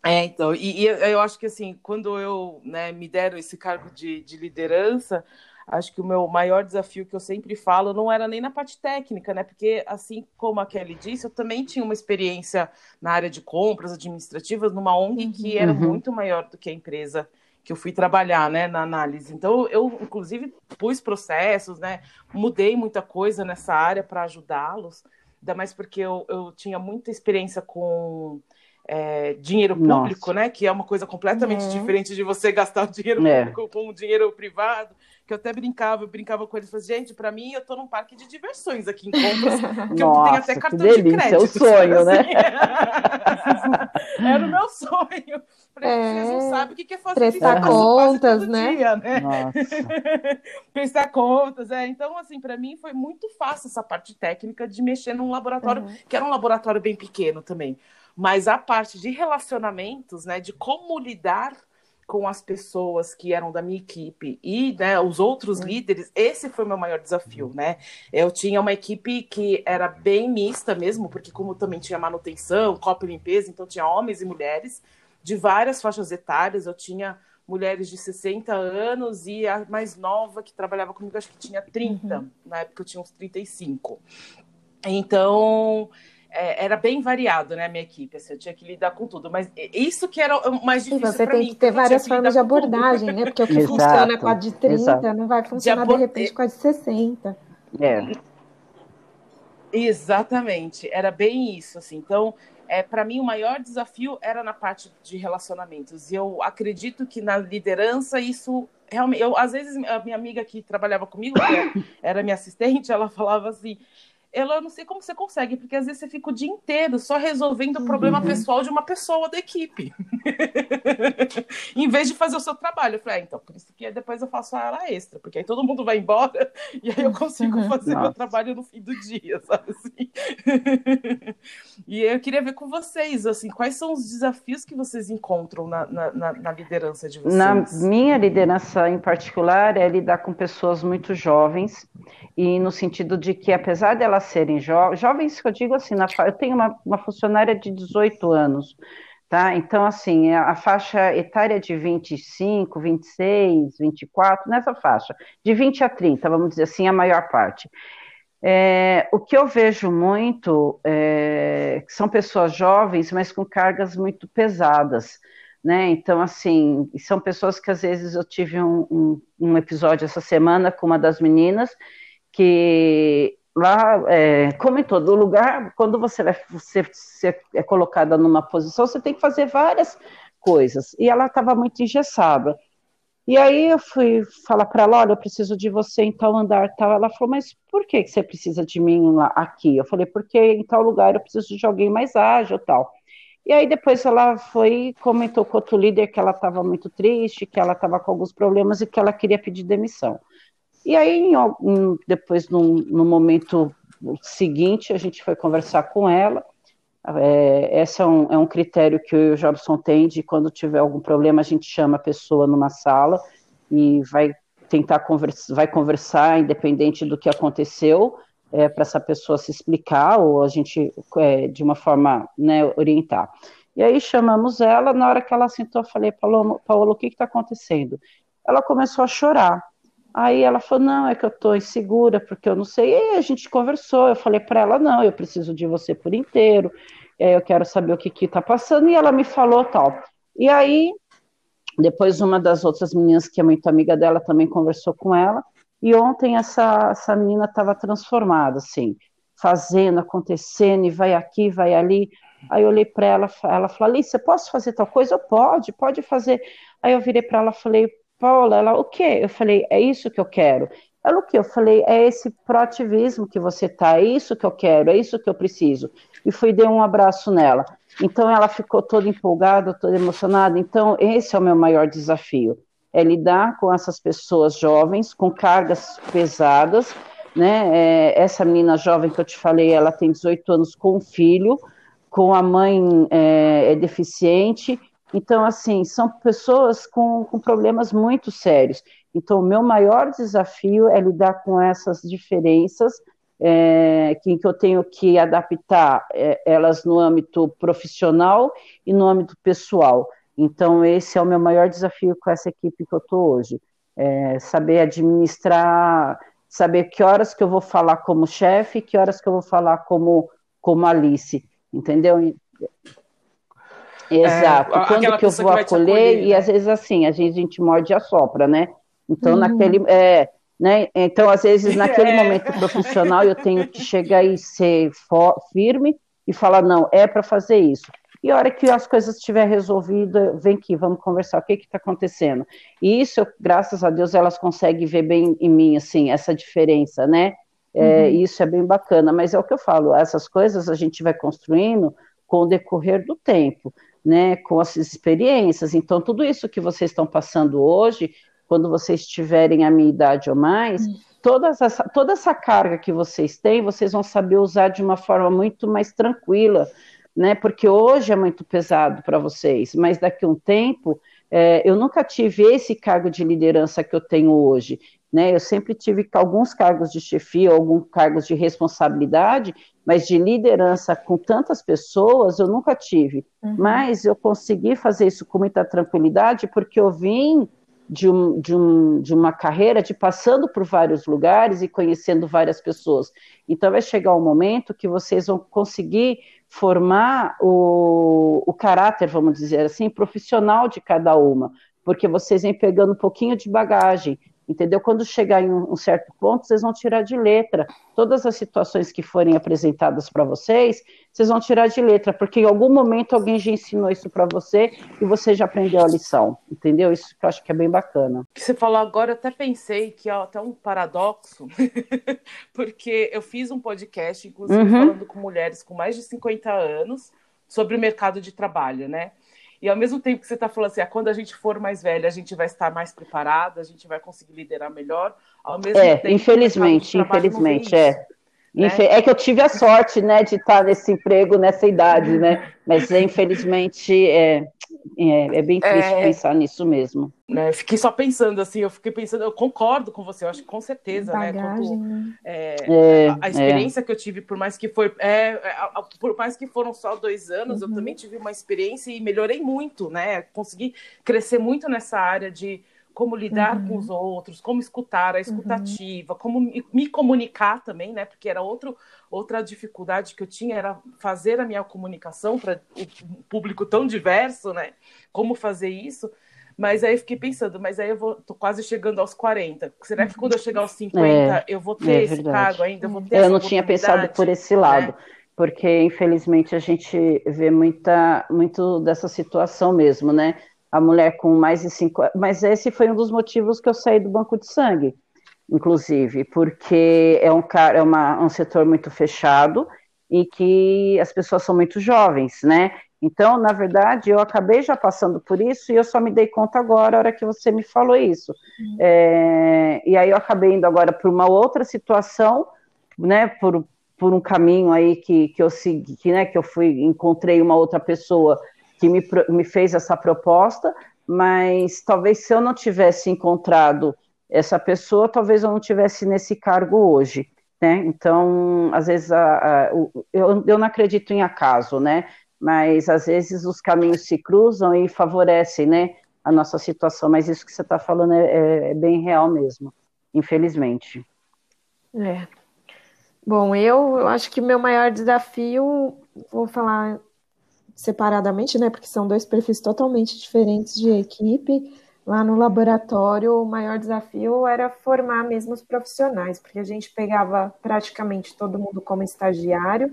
[SPEAKER 1] é. Então, e, e, eu acho que assim, quando eu né, me deram esse cargo de, de liderança, acho que o meu maior desafio que eu sempre falo não era nem na parte técnica, né? Porque, assim como a Kelly disse, eu também tinha uma experiência na área de compras administrativas numa ONG que era uhum. muito maior do que a empresa que eu fui trabalhar, né, na análise. Então, eu, inclusive, pus processos, né? Mudei muita coisa nessa área para ajudá-los, ainda mais porque eu, eu tinha muita experiência com é, dinheiro público, Nossa. né? Que é uma coisa completamente uhum. diferente de você gastar o dinheiro é. público com o dinheiro privado. Que eu até brincava, eu brincava com eles, falei, gente, para mim eu tô num parque de diversões aqui em compras, que Nossa, eu tenho até cartão delícia, de crédito. É
[SPEAKER 2] o sonho, né?
[SPEAKER 1] assim. Era o meu sonho. Falei, é... vocês não sabem o que é fazer
[SPEAKER 3] Prestar contas, né?
[SPEAKER 1] Dia, né? Prestar contas, é. Então, assim, para mim foi muito fácil essa parte técnica de mexer num laboratório, uhum. que era um laboratório bem pequeno também. Mas a parte de relacionamentos, né, de como lidar com as pessoas que eram da minha equipe e né, os outros líderes, esse foi o meu maior desafio, né? Eu tinha uma equipe que era bem mista mesmo, porque como também tinha manutenção, copa e limpeza, então tinha homens e mulheres de várias faixas etárias, eu tinha mulheres de 60 anos e a mais nova que trabalhava comigo, acho que tinha 30, uhum. na época eu tinha uns 35. Então, é, era bem variado, né, a minha equipe, assim, eu tinha que lidar com tudo, mas isso que era o mais difícil
[SPEAKER 3] Você tem
[SPEAKER 1] mim,
[SPEAKER 3] que ter várias formas de abordagem, né, porque o que exato, funciona com a de 30 exato. não vai funcionar de, de repente com a de 60.
[SPEAKER 2] É.
[SPEAKER 1] Exatamente, era bem isso, assim, então, é, para mim o maior desafio era na parte de relacionamentos, e eu acredito que na liderança isso realmente, eu, às vezes a minha amiga que trabalhava comigo, que era minha assistente, ela falava assim, eu não sei como você consegue, porque às vezes você fica o dia inteiro só resolvendo o problema uhum. pessoal de uma pessoa da equipe. em vez de fazer o seu trabalho. Eu falei, ah, então, por isso que depois eu faço a hora extra, porque aí todo mundo vai embora e aí eu consigo uhum. fazer Nossa. meu trabalho no fim do dia, sabe assim? e eu queria ver com vocês, assim, quais são os desafios que vocês encontram na, na, na liderança de vocês?
[SPEAKER 2] Na minha liderança em particular é lidar com pessoas muito jovens e no sentido de que, apesar delas serem jo jovens, que eu digo assim, eu tenho uma, uma funcionária de 18 anos, tá? Então, assim, a faixa etária de 25, 26, 24, nessa faixa, de 20 a 30, vamos dizer assim, a maior parte. É, o que eu vejo muito é, são pessoas jovens, mas com cargas muito pesadas, né? Então, assim, são pessoas que às vezes eu tive um, um, um episódio essa semana com uma das meninas que lá, é, como em todo lugar, quando você vai ser, ser é colocada numa posição, você tem que fazer várias coisas. E ela estava muito engessada. E aí eu fui falar para ela, olha, eu preciso de você em tal andar, tal. Ela falou, mas por que você precisa de mim lá, aqui? Eu falei, porque em tal lugar eu preciso de alguém mais ágil, tal. E aí depois ela foi comentou com outro líder que ela estava muito triste, que ela estava com alguns problemas e que ela queria pedir demissão. E aí, depois, num, num momento seguinte, a gente foi conversar com ela. É, esse é um, é um critério que o Jobson tem de quando tiver algum problema, a gente chama a pessoa numa sala e vai tentar conversar, vai conversar, independente do que aconteceu, é, para essa pessoa se explicar ou a gente, é, de uma forma, né, orientar. E aí chamamos ela, na hora que ela sentou, eu falei, Paulo, Paulo o que está acontecendo? Ela começou a chorar. Aí ela falou, não, é que eu estou insegura, porque eu não sei. E aí a gente conversou, eu falei para ela, não, eu preciso de você por inteiro, eu quero saber o que está passando, e ela me falou tal. E aí, depois uma das outras meninas, que é muito amiga dela, também conversou com ela, e ontem essa, essa menina estava transformada, assim, fazendo, acontecendo, e vai aqui, vai ali. Aí eu olhei para ela, ela falou, Alice, posso fazer tal coisa? Eu, pode, pode fazer. Aí eu virei para ela, falei, Paula, ela, o quê? Eu falei, é isso que eu quero. Ela, o quê? Eu falei, é esse proativismo que você tá, é isso que eu quero, é isso que eu preciso. E fui dar um abraço nela. Então ela ficou toda empolgada, toda emocionada. Então esse é o meu maior desafio, é lidar com essas pessoas jovens, com cargas pesadas, né? É, essa menina jovem que eu te falei, ela tem 18 anos com um filho, com a mãe é, é deficiente então, assim, são pessoas com, com problemas muito sérios. Então, o meu maior desafio é lidar com essas diferenças é, que, que eu tenho que adaptar é, elas no âmbito profissional e no âmbito pessoal. Então, esse é o meu maior desafio com essa equipe que eu estou hoje. É, saber administrar, saber que horas que eu vou falar como chefe, que horas que eu vou falar como, como Alice, entendeu? Exato. É, Quando que eu vou acolher, acolher, e às vezes assim, a gente, a gente morde e assopra, né? Então, uhum. naquele. É, né? Então, às vezes, naquele é. momento profissional, eu tenho que chegar e ser firme e falar, não, é para fazer isso. E a hora que as coisas estiver resolvidas, vem aqui, vamos conversar, o que está acontecendo? E isso, graças a Deus, elas conseguem ver bem em mim, assim, essa diferença, né? É, uhum. Isso é bem bacana, mas é o que eu falo, essas coisas a gente vai construindo com o decorrer do tempo né, com as experiências. Então, tudo isso que vocês estão passando hoje, quando vocês tiverem a minha idade ou mais, hum. toda, essa, toda essa carga que vocês têm, vocês vão saber usar de uma forma muito mais tranquila, né? Porque hoje é muito pesado para vocês, mas daqui a um tempo, é, eu nunca tive esse cargo de liderança que eu tenho hoje. Né, eu sempre tive alguns cargos de chefia, alguns cargos de responsabilidade, mas de liderança com tantas pessoas eu nunca tive. Uhum. Mas eu consegui fazer isso com muita tranquilidade porque eu vim de, um, de, um, de uma carreira de passando por vários lugares e conhecendo várias pessoas. Então vai chegar um momento que vocês vão conseguir formar o, o caráter, vamos dizer assim, profissional de cada uma, porque vocês vêm pegando um pouquinho de bagagem, entendeu? Quando chegar em um, certo ponto, vocês vão tirar de letra todas as situações que forem apresentadas para vocês, vocês vão tirar de letra, porque em algum momento alguém já ensinou isso para você e você já aprendeu a lição, entendeu? Isso que eu acho que é bem bacana.
[SPEAKER 1] que você falou agora, eu até pensei que é até um paradoxo, porque eu fiz um podcast, inclusive, uhum. falando com mulheres com mais de 50 anos sobre o mercado de trabalho, né? E ao mesmo tempo que você está falando assim, ah, quando a gente for mais velha, a gente vai estar mais preparada, a gente vai conseguir liderar melhor. Ao mesmo
[SPEAKER 2] é,
[SPEAKER 1] tempo,
[SPEAKER 2] infelizmente, infelizmente, é. Né? É que eu tive a sorte, né, de estar nesse emprego nessa idade, né? Mas infelizmente é, é, é bem triste é, pensar nisso mesmo.
[SPEAKER 1] Né, fiquei só pensando assim, eu fiquei pensando, eu concordo com você, eu acho que com certeza, né, Bagagem, né? Quando, é, é, a, a, experiência que eu tive, por mais que foi, é, por mais que foram só dois anos, uhum. eu também tive uma experiência e melhorei muito, né? Consegui crescer muito nessa área de como lidar uhum. com os outros, como escutar, a escutativa, uhum. como me, me, comunicar também, né? Porque era outro, outra dificuldade que eu tinha, era fazer a minha comunicação para o público tão diverso, né? Como fazer isso. Mas aí eu fiquei pensando, mas aí eu vou, tô quase chegando aos 40. Será que quando eu chegar aos 50 é, eu vou ter é esse cargo ainda? Eu, vou ter
[SPEAKER 2] eu não tinha pensado por esse lado. Né? Porque, infelizmente, a gente vê muita, muito dessa situação mesmo, né? A mulher com mais de cinco mas esse foi um dos motivos que eu saí do banco de sangue, inclusive, porque é um cara, é uma, um setor muito fechado e que as pessoas são muito jovens, né? Então, na verdade, eu acabei já passando por isso e eu só me dei conta agora, a hora que você me falou isso. Uhum. É, e aí eu acabei indo agora para uma outra situação, né? Por, por um caminho aí que, que eu segui, que, né, que eu fui, encontrei uma outra pessoa que me, me fez essa proposta, mas talvez se eu não tivesse encontrado essa pessoa, talvez eu não tivesse nesse cargo hoje, né? Então, às vezes, a, a, eu, eu não acredito em acaso, né? Mas às vezes os caminhos se cruzam e favorecem, né? A nossa situação. Mas isso que você está falando é, é, é, bem real mesmo, infelizmente.
[SPEAKER 3] É. Bom, eu, eu acho que meu maior desafio, vou falar separadamente, né? Porque são dois perfis totalmente diferentes de equipe lá no laboratório, o maior desafio era formar mesmo os profissionais, porque a gente pegava praticamente todo mundo como estagiário,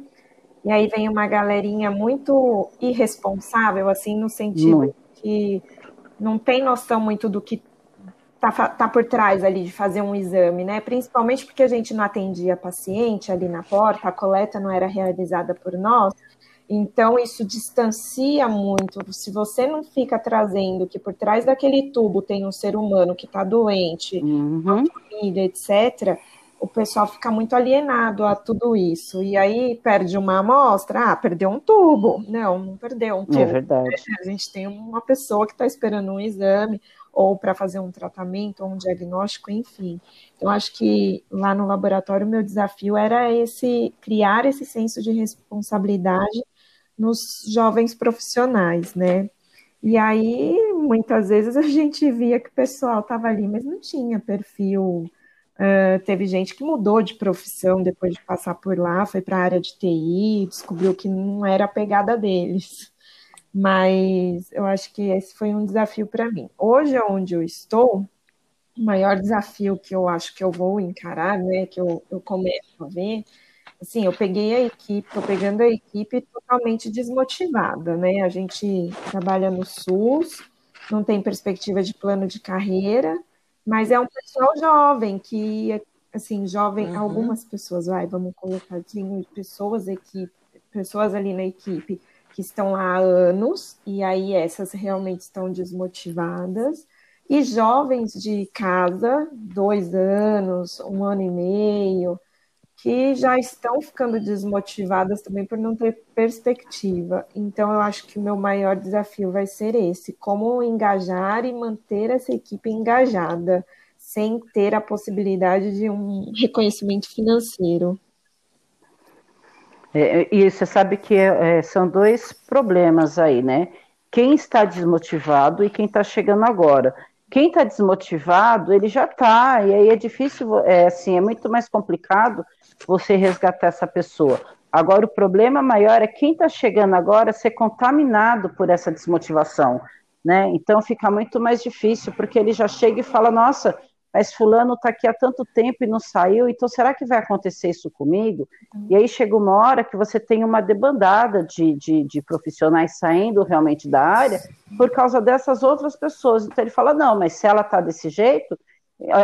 [SPEAKER 3] e aí vem uma galerinha muito irresponsável, assim, no sentido muito. que não tem noção muito do que tá, tá por trás ali de fazer um exame, né? Principalmente porque a gente não atendia paciente ali na porta, a coleta não era realizada por nós. Então, isso distancia muito. Se você não fica trazendo que por trás daquele tubo tem um ser humano que está doente, uhum. uma família, etc., o pessoal fica muito alienado a tudo isso. E aí perde uma amostra, ah, perdeu um tubo. Não, não perdeu um é tubo.
[SPEAKER 2] É verdade.
[SPEAKER 3] A gente tem uma pessoa que está esperando um exame, ou para fazer um tratamento, ou um diagnóstico, enfim. Então, acho que lá no laboratório, o meu desafio era esse criar esse senso de responsabilidade nos jovens profissionais, né? E aí, muitas vezes, a gente via que o pessoal estava ali, mas não tinha perfil. Uh, teve gente que mudou de profissão depois de passar por lá, foi para a área de TI, descobriu que não era a pegada deles. Mas eu acho que esse foi um desafio para mim. Hoje, onde eu estou, o maior desafio que eu acho que eu vou encarar, né, que eu, eu começo a ver, assim, eu peguei a equipe, estou pegando a equipe totalmente desmotivada, né? A gente trabalha no SUS, não tem perspectiva de plano de carreira, mas é um pessoal jovem que, assim, jovem, uhum. algumas pessoas, vai, vamos colocar assim, pessoas equipe, pessoas ali na equipe que estão lá há anos, e aí essas realmente estão desmotivadas, e jovens de casa, dois anos, um ano e meio, que já estão ficando desmotivadas também por não ter perspectiva. Então, eu acho que o meu maior desafio vai ser esse: como engajar e manter essa equipe engajada, sem ter a possibilidade de um reconhecimento financeiro.
[SPEAKER 2] É, e você sabe que é, são dois problemas aí, né? Quem está desmotivado e quem está chegando agora. Quem está desmotivado, ele já está, e aí é difícil, é assim, é muito mais complicado você resgatar essa pessoa. Agora, o problema maior é quem está chegando agora ser contaminado por essa desmotivação, né? Então fica muito mais difícil, porque ele já chega e fala, nossa, mas fulano está aqui há tanto tempo e não saiu, então será que vai acontecer isso comigo? E aí chega uma hora que você tem uma debandada de, de, de, profissionais saindo realmente da área por causa dessas outras pessoas. Então ele fala, não, mas se ela está desse jeito,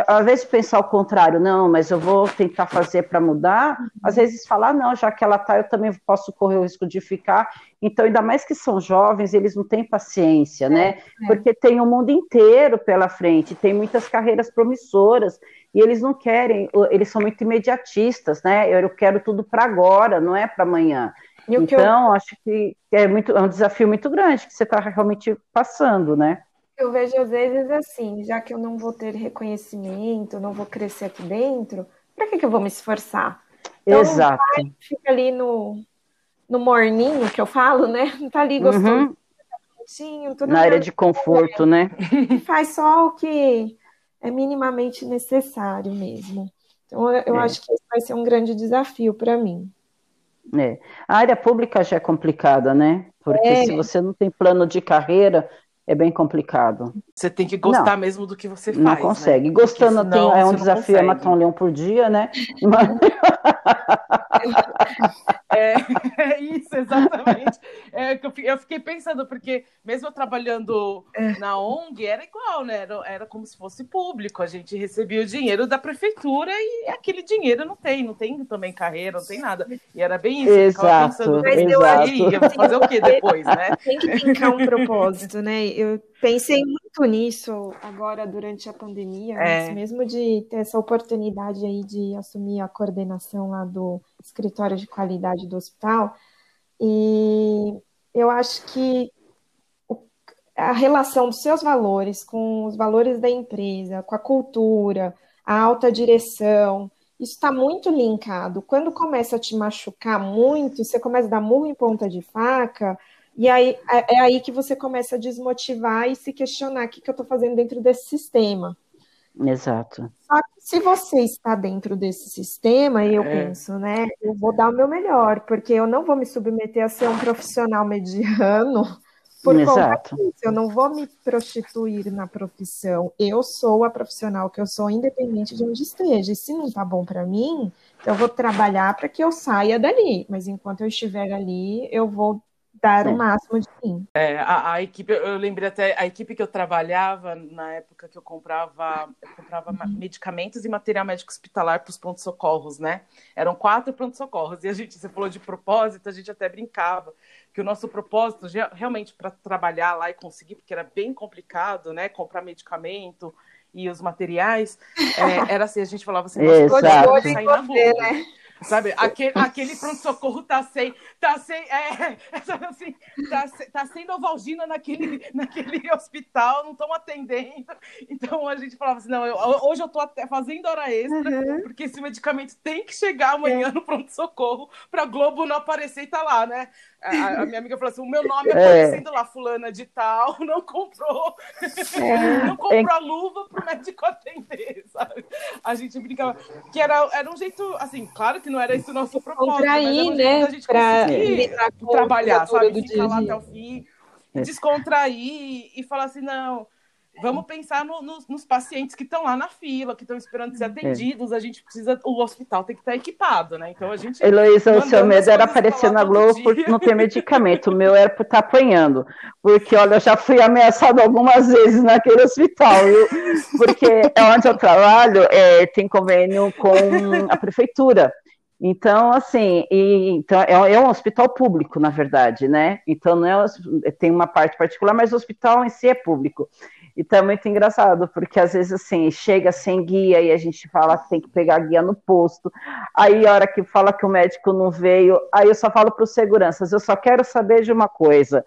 [SPEAKER 2] às vezes pensar o contrário, não, mas eu vou tentar fazer para mudar, às vezes falar, não, já que ela está, eu também posso correr o risco de ficar. Então, ainda mais que são jovens, eles não têm paciência, né? É, é. Porque tem o um mundo inteiro pela frente, tem muitas carreiras promissoras, e eles não querem, eles são muito imediatistas, né? Eu quero tudo para agora, não é para amanhã. Então, eu... acho que é, muito, é um desafio muito grande que você está realmente passando, né?
[SPEAKER 3] Eu vejo às vezes assim, já que eu não vou ter reconhecimento, não vou crescer aqui dentro, para que, que eu vou me esforçar?
[SPEAKER 2] Então, Exato. Vai,
[SPEAKER 3] fica ali no, no morninho que eu falo, né? Tá ali gostoso, uhum.
[SPEAKER 2] tá Na área de conforto, né?
[SPEAKER 3] Faz só o que é minimamente necessário mesmo. Então, eu, é. acho que isso vai ser um grande desafio para mim.
[SPEAKER 2] É. A área pública já é complicada, né? Porque é. se você não tem plano de carreira, é bem complicado.
[SPEAKER 1] Você tem que gostar não, mesmo do que você faz.
[SPEAKER 2] Não né? consegue. Né? Gostando tem, é um desafio, é matar um leão por dia, né? Mas...
[SPEAKER 1] é, é, isso, exatamente. É, eu fiquei pensando, porque mesmo eu trabalhando é. na ONG, era igual, né? Era, era como se fosse público. A gente recebia o dinheiro da prefeitura e aquele dinheiro não tem, não tem também carreira, não tem nada. E era bem isso.
[SPEAKER 2] Exato, pensando,
[SPEAKER 1] Mas
[SPEAKER 2] exato.
[SPEAKER 1] Aí, eu vou fazer o que depois, né?
[SPEAKER 3] Tem que ficar um propósito, né? eu pensei muito nisso agora durante a pandemia, é. mesmo de ter essa oportunidade aí de assumir a coordenação lá do escritório de qualidade do hospital, e eu acho que a relação dos seus valores com os valores da empresa, com a cultura, a alta direção, isso está muito linkado. Quando começa a te machucar muito, você começa a dar murro em ponta de faca, e aí é, é aí que você começa a desmotivar e se questionar o que, que eu estou fazendo dentro desse sistema.
[SPEAKER 2] Exato.
[SPEAKER 3] Só que se você está dentro desse sistema, eu é. penso, né? Eu vou dar o meu melhor, porque eu não vou me submeter a ser um profissional mediano por Exato. conta disso. Eu não vou me prostituir na profissão. Eu sou a profissional que eu sou, independente de onde esteja. E se não tá bom para mim, eu vou trabalhar para que eu saia dali. Mas enquanto eu estiver ali, eu vou dar o máximo de mim.
[SPEAKER 1] É, a, a, equipe, eu lembrei até, a equipe que eu trabalhava, na época que eu comprava, eu comprava uhum. medicamentos e material médico hospitalar para os pronto-socorros, né? Eram quatro pronto-socorros, e a gente, você falou de propósito, a gente até brincava, que o nosso propósito, realmente, para trabalhar lá e conseguir, porque era bem complicado, né? Comprar medicamento e os materiais, é, era assim, a gente falava assim,
[SPEAKER 2] nossa,
[SPEAKER 1] pode sair na rua. Né? Sabe, aquele, aquele pronto-socorro tá sem, tá sem, é, assim, tá, tá sem Novalgina naquele, naquele hospital, não estão atendendo. Então a gente falava assim, não, eu, hoje eu tô até fazendo hora extra, uhum. porque esse medicamento tem que chegar amanhã é. no pronto-socorro para Globo não aparecer e tá lá, né? A, a, minha amiga falou assim: o meu nome é. aparecendo lá, fulana de tal, não comprou, é. não comprou é. a luva pro médico atender, sabe? A gente brincava que era, era um jeito, assim, claro que não era esse o nosso propósito,
[SPEAKER 3] Contrair, mas né?
[SPEAKER 1] a gente pra trabalhar, sabe? Ficar lá até o fim, é. descontrair e falar assim, não Vamos pensar no, nos, nos, pacientes que estão lá na fila, que estão esperando ser é. atendidos. É. A gente precisa, o hospital tem que estar equipado, né? Então a gente.
[SPEAKER 2] Heloísa, o seu medo era aparecer na Globo por não ter medicamento. O meu era por estar tá apanhando. Porque, olha, eu já fui ameaçado algumas vezes naquele hospital, viu? Porque é onde eu trabalho, é, tem convênio com a prefeitura. Então, assim, e, então é, é, um hospital público, na verdade, né? Então não é, tem uma parte particular, mas o hospital em si é público. Então é muito engraçado, porque às vezes assim, chega sem guia e a gente fala que tem que pegar guia no posto. Aí a hora que fala que o médico não veio, aí eu só falo para os seguranças, eu só quero saber de uma coisa.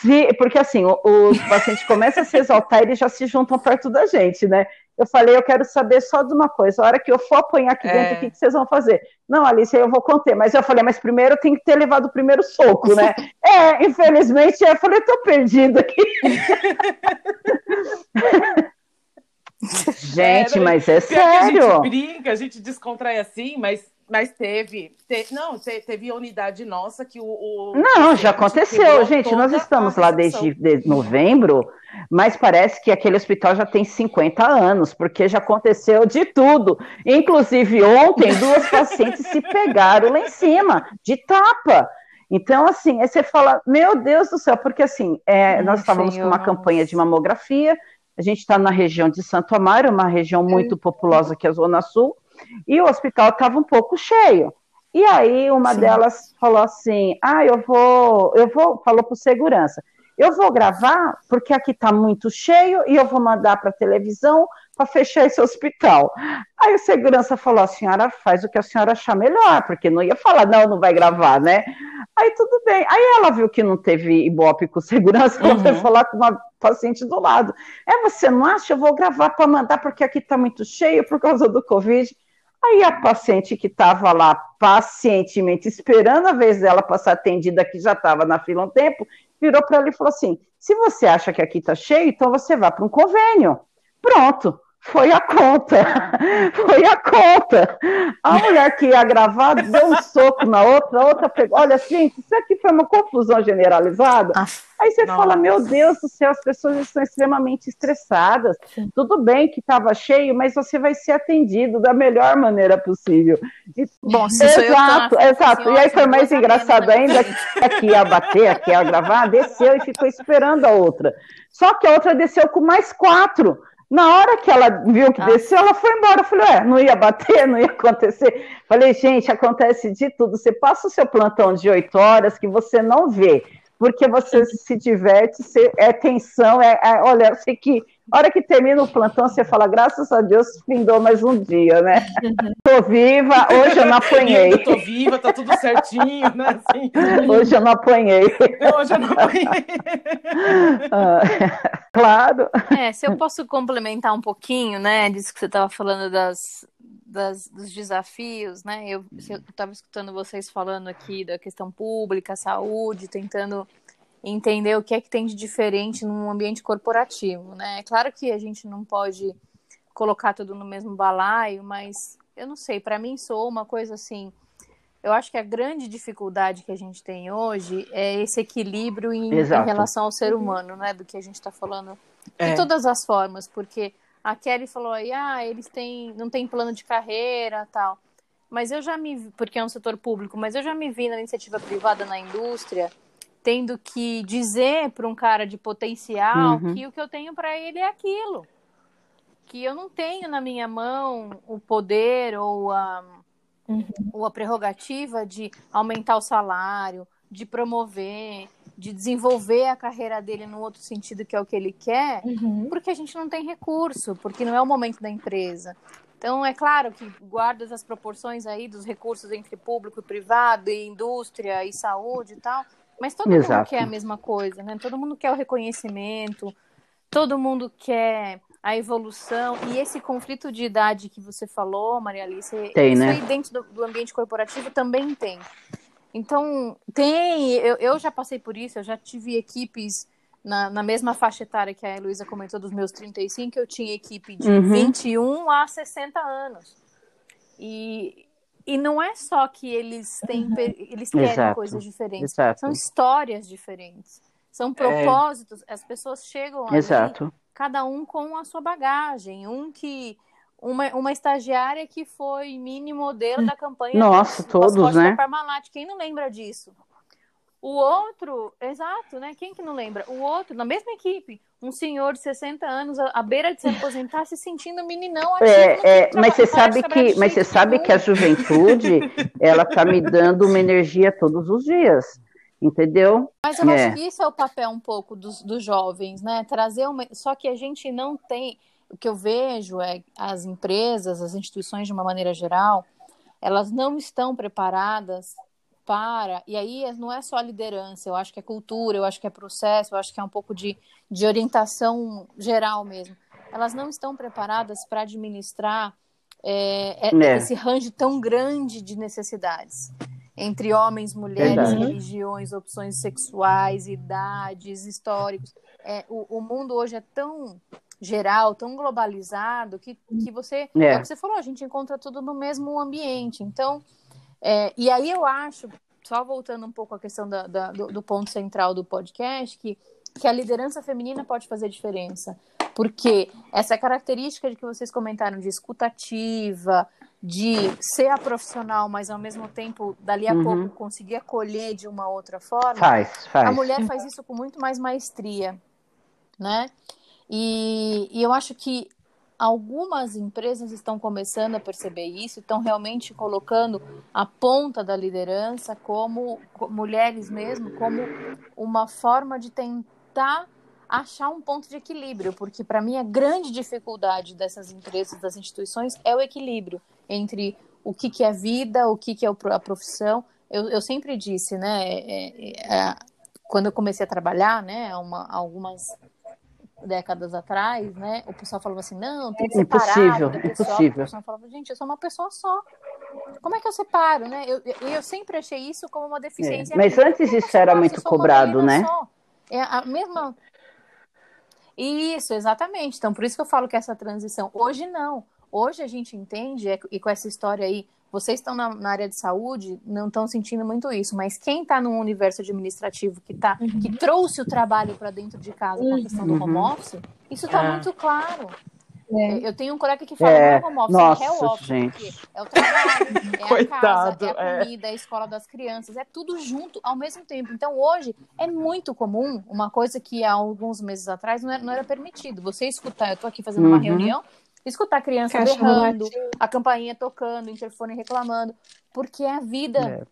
[SPEAKER 2] Se, porque assim, os pacientes começam a se exaltar, eles já se juntam perto da gente, né? Eu falei, eu quero saber só de uma coisa. A hora que eu for apanhar aqui dentro, é. o que, que, vocês vão fazer? Não, Alice, eu vou conter. Mas eu falei, mas primeiro eu tenho que ter levado o primeiro soco, né? é, infelizmente, eu falei, tô perdido aqui. gente, é, mas é sério.
[SPEAKER 1] A gente brinca, a gente descontrai assim, mas mas teve, te, não, te, teve a unidade nossa que o. o
[SPEAKER 2] não, já aconteceu, gente. Nós estamos lá desde de novembro mas parece que aquele hospital já tem 50 anos, porque já aconteceu de tudo. Inclusive, ontem, duas pacientes se pegaram lá em cima, de tapa. Então, assim, aí você fala, meu Deus do céu, porque assim, é, nós estávamos com uma campanha de mamografia, a gente está na região de Santo Amaro, uma região muito populosa que é a Zona Sul, e o hospital estava um pouco cheio. E aí uma Sim. delas falou assim: Ah, eu vou, eu vou, falou para segurança eu vou gravar porque aqui está muito cheio e eu vou mandar para a televisão para fechar esse hospital. Aí o segurança falou: a senhora faz o que a senhora achar melhor, porque não ia falar, não, não vai gravar, né? Aí tudo bem. Aí ela viu que não teve ibope com segurança, ela uhum. foi falar com uma paciente do lado. É, você não acha? Eu vou gravar para mandar porque aqui está muito cheio por causa do Covid. Aí a paciente que estava lá pacientemente esperando a vez dela passar atendida, que já estava na fila um tempo, virou para ela e falou assim: se você acha que aqui está cheio, então você vá para um convênio. Pronto. Foi a conta, foi a conta. A mulher que ia gravar deu um soco na outra, a outra pegou. Olha, gente, isso aqui foi uma confusão generalizada. Ah, Aí você nossa. fala, meu Deus do céu, as pessoas estão extremamente estressadas. Sim. Tudo bem que estava cheio, mas você vai ser atendido da melhor maneira possível.
[SPEAKER 4] Bom, se exato,
[SPEAKER 2] eu exato. E aí foi mais engraçado ainda que aqui ia bater, aqui ia gravar, desceu e ficou esperando a outra. Só que a outra desceu com mais quatro. Na hora que ela viu que ah. desceu, ela foi embora. Eu falei, ué, não ia bater, não ia acontecer. Falei, gente, acontece de tudo. Você passa o seu plantão de oito horas que você não vê porque você se diverte, você, é tensão, é, é, olha, eu sei que a hora que termina o plantão, você fala, graças a Deus, findou mais um dia, né? Tô viva, hoje eu não apanhei.
[SPEAKER 1] Eu tô viva, tá tudo certinho, né? Assim.
[SPEAKER 2] Hoje eu não apanhei.
[SPEAKER 1] Hoje eu não apanhei.
[SPEAKER 2] Ah, claro.
[SPEAKER 4] É, se eu posso complementar um pouquinho, né, disso que você estava falando das, das, dos desafios, né? Eu estava escutando vocês falando aqui da questão pública, saúde, tentando entender o que é que tem de diferente num ambiente corporativo, né? É claro que a gente não pode colocar tudo no mesmo balaio, mas eu não sei, para mim sou uma coisa assim, eu acho que a grande dificuldade que a gente tem hoje é esse equilíbrio em, em relação ao ser humano, né, do que a gente está falando é. de todas as formas, porque a Kelly falou aí, ah, eles têm, não tem plano de carreira, tal. Mas eu já me, porque é um setor público, mas eu já me vi na iniciativa privada na indústria, tendo que dizer para um cara de potencial uhum. que o que eu tenho para ele é aquilo. Que eu não tenho na minha mão o poder ou a, uhum. ou a prerrogativa de aumentar o salário, de promover, de desenvolver a carreira dele no outro sentido que é o que ele quer, uhum. porque a gente não tem recurso, porque não é o momento da empresa. Então, é claro que guarda as proporções aí dos recursos entre público e privado, e indústria e saúde e tal, mas todo Exato. mundo quer a mesma coisa, né? Todo mundo quer o reconhecimento, todo mundo quer a evolução e esse conflito de idade que você falou, Maria Alice, tem, isso né? aí dentro do, do, ambiente corporativo também tem. Então, tem, eu, eu já passei por isso, eu já tive equipes na, na mesma faixa etária que a Heloísa comentou dos meus 35, eu tinha equipe de uhum. 21 a 60 anos. E, e não é só que eles têm, uhum. eles querem Exato. coisas diferentes, Exato. são histórias diferentes, são propósitos. É... As pessoas chegam ali, Exato. cada um com a sua bagagem. Um que uma, uma estagiária que foi mini modelo da campanha
[SPEAKER 2] Nossa, do, todos, né?
[SPEAKER 4] Parmalat. Quem não lembra disso? O outro, exato, né? Quem que não lembra? O outro, na mesma equipe, um senhor de 60 anos à beira de se aposentar, se sentindo meninão ativo.
[SPEAKER 2] É, é, mas você sabe que, mas você sabe que a juventude, ela tá me dando uma energia todos os dias. Entendeu?
[SPEAKER 4] Mas eu é. acho que isso é o papel um pouco dos, dos jovens, né? Trazer uma. Só que a gente não tem. O que eu vejo é as empresas, as instituições de uma maneira geral, elas não estão preparadas para, e aí não é só a liderança, eu acho que é cultura, eu acho que é processo, eu acho que é um pouco de, de orientação geral mesmo. Elas não estão preparadas para administrar é, é, é. esse range tão grande de necessidades entre homens, mulheres, Verdade. religiões, opções sexuais, idades, históricos. É, o, o, mundo hoje é tão geral, tão globalizado que, que você, é. é o que você falou, a gente encontra tudo no mesmo ambiente. Então, é, e aí eu acho, só voltando um pouco à questão da, da, do, do, ponto central do podcast, que, que a liderança feminina pode fazer diferença. Porque essa característica de que vocês comentaram de escutativa, de ser a profissional, mas ao mesmo tempo, dali a uhum. pouco, conseguir acolher de uma outra forma.
[SPEAKER 2] Faz, faz.
[SPEAKER 4] A mulher faz isso com muito mais maestria, né? E, e eu acho que algumas empresas estão começando a perceber isso, estão realmente colocando a ponta da liderança como mulheres mesmo, como uma forma de tentar achar um ponto de equilíbrio, porque para mim a grande dificuldade dessas empresas, das instituições, é o equilíbrio entre o que, que é vida, o que, que é a profissão. Eu, eu sempre disse, né, é, é, é, quando eu comecei a trabalhar, né, uma, algumas décadas atrás, né, o pessoal falava assim, não, tem que separar
[SPEAKER 2] impossível, do pessoal. Impossível. O
[SPEAKER 4] pessoal falava, gente, eu sou uma pessoa só. Como é que eu separo, né? Eu, eu, eu sempre achei isso como uma deficiência.
[SPEAKER 2] É, mas minha. antes isso era muito cobrado, né? Só.
[SPEAKER 4] É a mesma... Isso, exatamente. Então, por isso que eu falo que essa transição... Hoje, não. Hoje a gente entende, é, e com essa história aí, vocês estão na, na, área de saúde, não estão sentindo muito isso, mas quem está no universo administrativo que tá, uhum. que trouxe o trabalho para dentro de casa com a questão do home uhum. office, isso está é. muito claro. É. Eu tenho um colega que fala é. home office,
[SPEAKER 2] Nossa,
[SPEAKER 4] é
[SPEAKER 2] office,
[SPEAKER 4] gente. é o trabalho, é Coitado, a casa, é a é. comida, é a escola das crianças, é tudo junto ao mesmo tempo. Então hoje é muito comum, uma coisa que há alguns meses atrás não era, não era permitido. Você escutar, eu estou aqui fazendo uhum. uma reunião, escutar a criança Caixa berrando, a campainha tocando, o interfone reclamando, porque a vida é.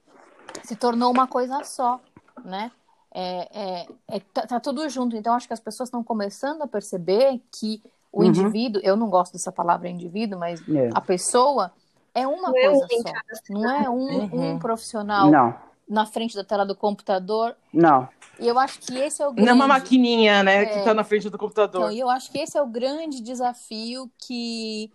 [SPEAKER 4] se tornou uma coisa só, né? é, é, é tá, tá, tudo junto. Então, acho que as pessoas estão começando a perceber que o uhum. indivíduo, eu não gosto dessa palavra indivíduo, mas é. a pessoa é uma não é coisa é só. Não é um, uhum. um profissional
[SPEAKER 2] não.
[SPEAKER 4] Na frente da tela do computador.
[SPEAKER 2] Não.
[SPEAKER 4] E eu acho que esse é o grande...
[SPEAKER 1] Não é uma maquininha, né, é... que está na frente do computador. Então,
[SPEAKER 4] e eu acho que esse é o grande desafio que,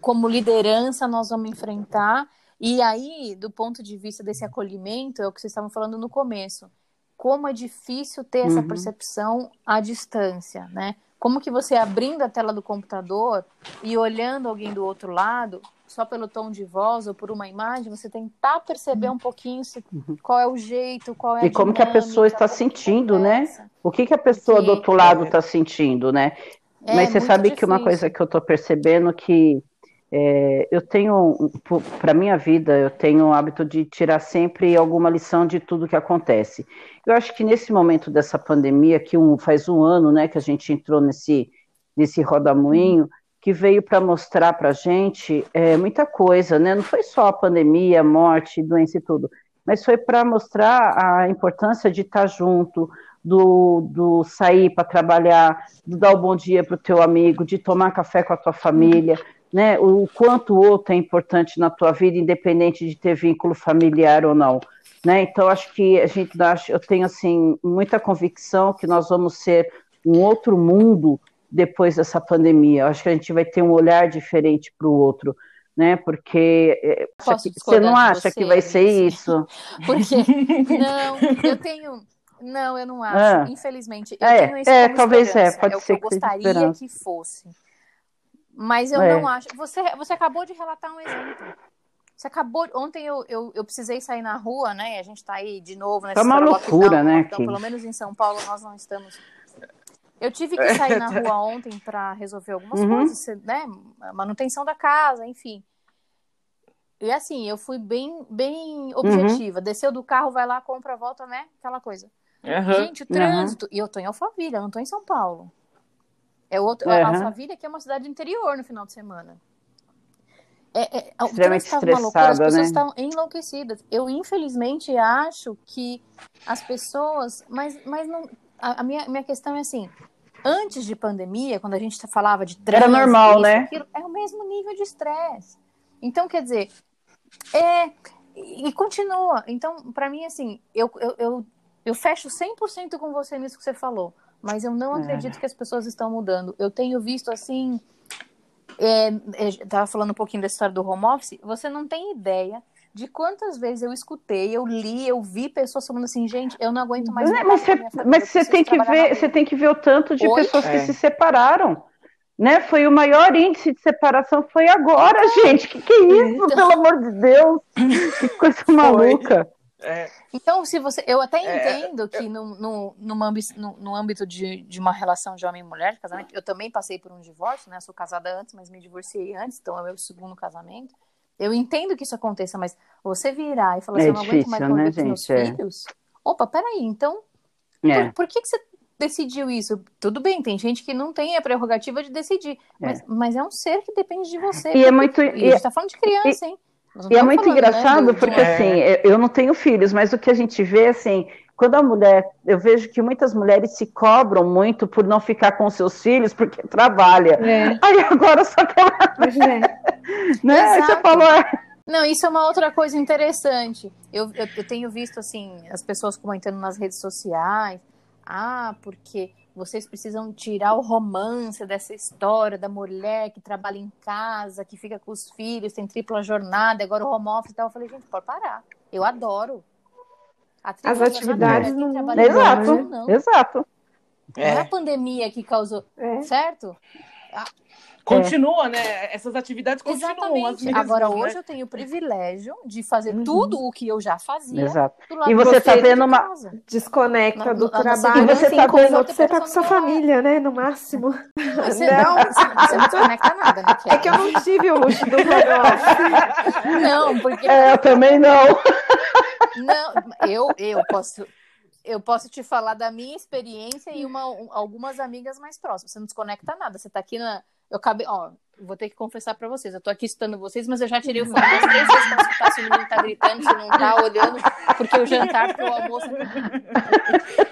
[SPEAKER 4] como liderança, nós vamos enfrentar. E aí, do ponto de vista desse acolhimento, é o que vocês estavam falando no começo como é difícil ter essa uhum. percepção à distância, né? Como que você abrindo a tela do computador e olhando alguém do outro lado, só pelo tom de voz ou por uma imagem, você tentar perceber um pouquinho se, uhum. qual é o jeito, qual é a
[SPEAKER 2] E como que a pessoa está sentindo, né? O que que a pessoa do outro lado está sentindo, né? É, Mas você sabe difícil. que uma coisa que eu estou percebendo que é, eu tenho, para minha vida, eu tenho o hábito de tirar sempre alguma lição de tudo que acontece. Eu acho que nesse momento dessa pandemia, que um, faz um ano, né, que a gente entrou nesse, nesse rodamuinho, que veio para mostrar para a gente é, muita coisa, né? Não foi só a pandemia, morte, doença e tudo, mas foi para mostrar a importância de estar junto, do, do sair para trabalhar, do dar o bom dia para o teu amigo, de tomar café com a tua família né, o quanto o outro é importante na tua vida, independente de ter vínculo familiar ou não. Né? Então, acho que a gente eu tenho assim muita convicção que nós vamos ser um outro mundo depois dessa pandemia. Eu acho que a gente vai ter um olhar diferente para o outro, né? Porque é, você não acha você, que vai ser isso?
[SPEAKER 4] Porque não, eu tenho não, eu não acho. Ah. Infelizmente, eu
[SPEAKER 2] é,
[SPEAKER 4] tenho
[SPEAKER 2] isso é, talvez é, pode é ser
[SPEAKER 4] o que eu gostaria que fosse. Mas eu é. não acho. Você, você acabou de relatar um exemplo. Você acabou. Ontem eu, eu, eu precisei sair na rua, né? A gente está aí de novo
[SPEAKER 2] nessa tá uma loucura, né?
[SPEAKER 4] Então, pelo menos em São Paulo nós não estamos. Eu tive que sair na rua ontem para resolver algumas uhum. coisas, né? Manutenção da casa, enfim. E assim, eu fui bem, bem objetiva. Uhum. Desceu do carro, vai lá, compra, volta, né? Aquela coisa. Uhum. Gente, o trânsito. E eu tô em Alphaville, eu não tô em São Paulo. É outro, uhum. Alphaville, que é uma cidade do interior no final de semana. É, é,
[SPEAKER 2] Extremamente estressada, loucura,
[SPEAKER 4] as pessoas
[SPEAKER 2] né?
[SPEAKER 4] estão enlouquecidas. Eu, infelizmente, acho que as pessoas. Mas, mas não. A, a minha, minha questão é assim: antes de pandemia, quando a gente falava de trânsito,
[SPEAKER 2] Era normal, isso, né?
[SPEAKER 4] Aquilo, é o mesmo nível de estresse. Então, quer dizer, é. E, continua. Então, para mim, assim, eu, eu, eu, eu fecho 100% com você nisso que você falou mas eu não é. acredito que as pessoas estão mudando. Eu tenho visto assim. É, estava é, falando um pouquinho da história do home office. Você não tem ideia de quantas vezes eu escutei, eu li, eu vi pessoas falando assim, gente, eu não aguento mais.
[SPEAKER 2] Não, mas você, mas você tem que ver, você tem que ver o tanto de Oi? pessoas é. que se separaram. Né? Foi o maior índice de separação foi agora, então, gente. Que que é isso, então... pelo amor de Deus? Que coisa maluca.
[SPEAKER 4] É. Então, se você. Eu até é, entendo é, que no, no, numa, no, no âmbito de, de uma relação de homem e mulher, de casamento, eu também passei por um divórcio, né? Eu sou casada antes, mas me divorciei antes, então é o meu segundo casamento. Eu entendo que isso aconteça, mas você virar e falar assim, eu não aguento mais conviver né, com meus é. filhos. Opa, peraí, então. É. Por, por que, que você decidiu isso? Tudo bem, tem gente que não tem a prerrogativa de decidir, mas, mas é um ser que depende de você.
[SPEAKER 2] E é muito. E,
[SPEAKER 4] a gente tá falando de criança,
[SPEAKER 2] e,
[SPEAKER 4] hein?
[SPEAKER 2] E é muito falando, né, engraçado, né, porque é. assim, eu não tenho filhos, mas o que a gente vê, assim, quando a mulher, eu vejo que muitas mulheres se cobram muito por não ficar com seus filhos porque trabalha. É. Aí agora só que ela. É. né? Você falou. É.
[SPEAKER 4] Não, isso é uma outra coisa interessante. Eu, eu, eu tenho visto, assim, as pessoas comentando nas redes sociais. Ah, porque vocês precisam tirar o romance dessa história da mulher que trabalha em casa, que fica com os filhos, tem tripla jornada, agora o home office e tal. Eu falei, gente, pode parar. Eu adoro.
[SPEAKER 3] As atividades não...
[SPEAKER 2] Exato, não. exato.
[SPEAKER 4] Não é. é a pandemia que causou, é. certo?
[SPEAKER 1] Continua, é. né? Essas atividades continuam.
[SPEAKER 4] Exatamente. Agora, né? hoje eu tenho o privilégio de fazer uhum. tudo o que eu já fazia.
[SPEAKER 2] Exato. e você está vendo uma.
[SPEAKER 3] Desconecta do trabalho. E você está vendo que você está com sua família, né? No máximo.
[SPEAKER 4] Você não, você não desconecta nada, né?
[SPEAKER 3] É que eu não tive o luxo do
[SPEAKER 4] Não, porque.
[SPEAKER 2] É, eu também não.
[SPEAKER 4] Não, eu, eu posso eu posso te falar da minha experiência e uma, algumas amigas mais próximas. Você não desconecta nada. Você está aqui na, eu acabei, ó, vou ter que confessar pra vocês. Eu tô aqui estando vocês, mas eu já tirei o fone das três vezes pra escutar se o menino tá gritando, se não tá olhando, porque o jantar, porque o almoço.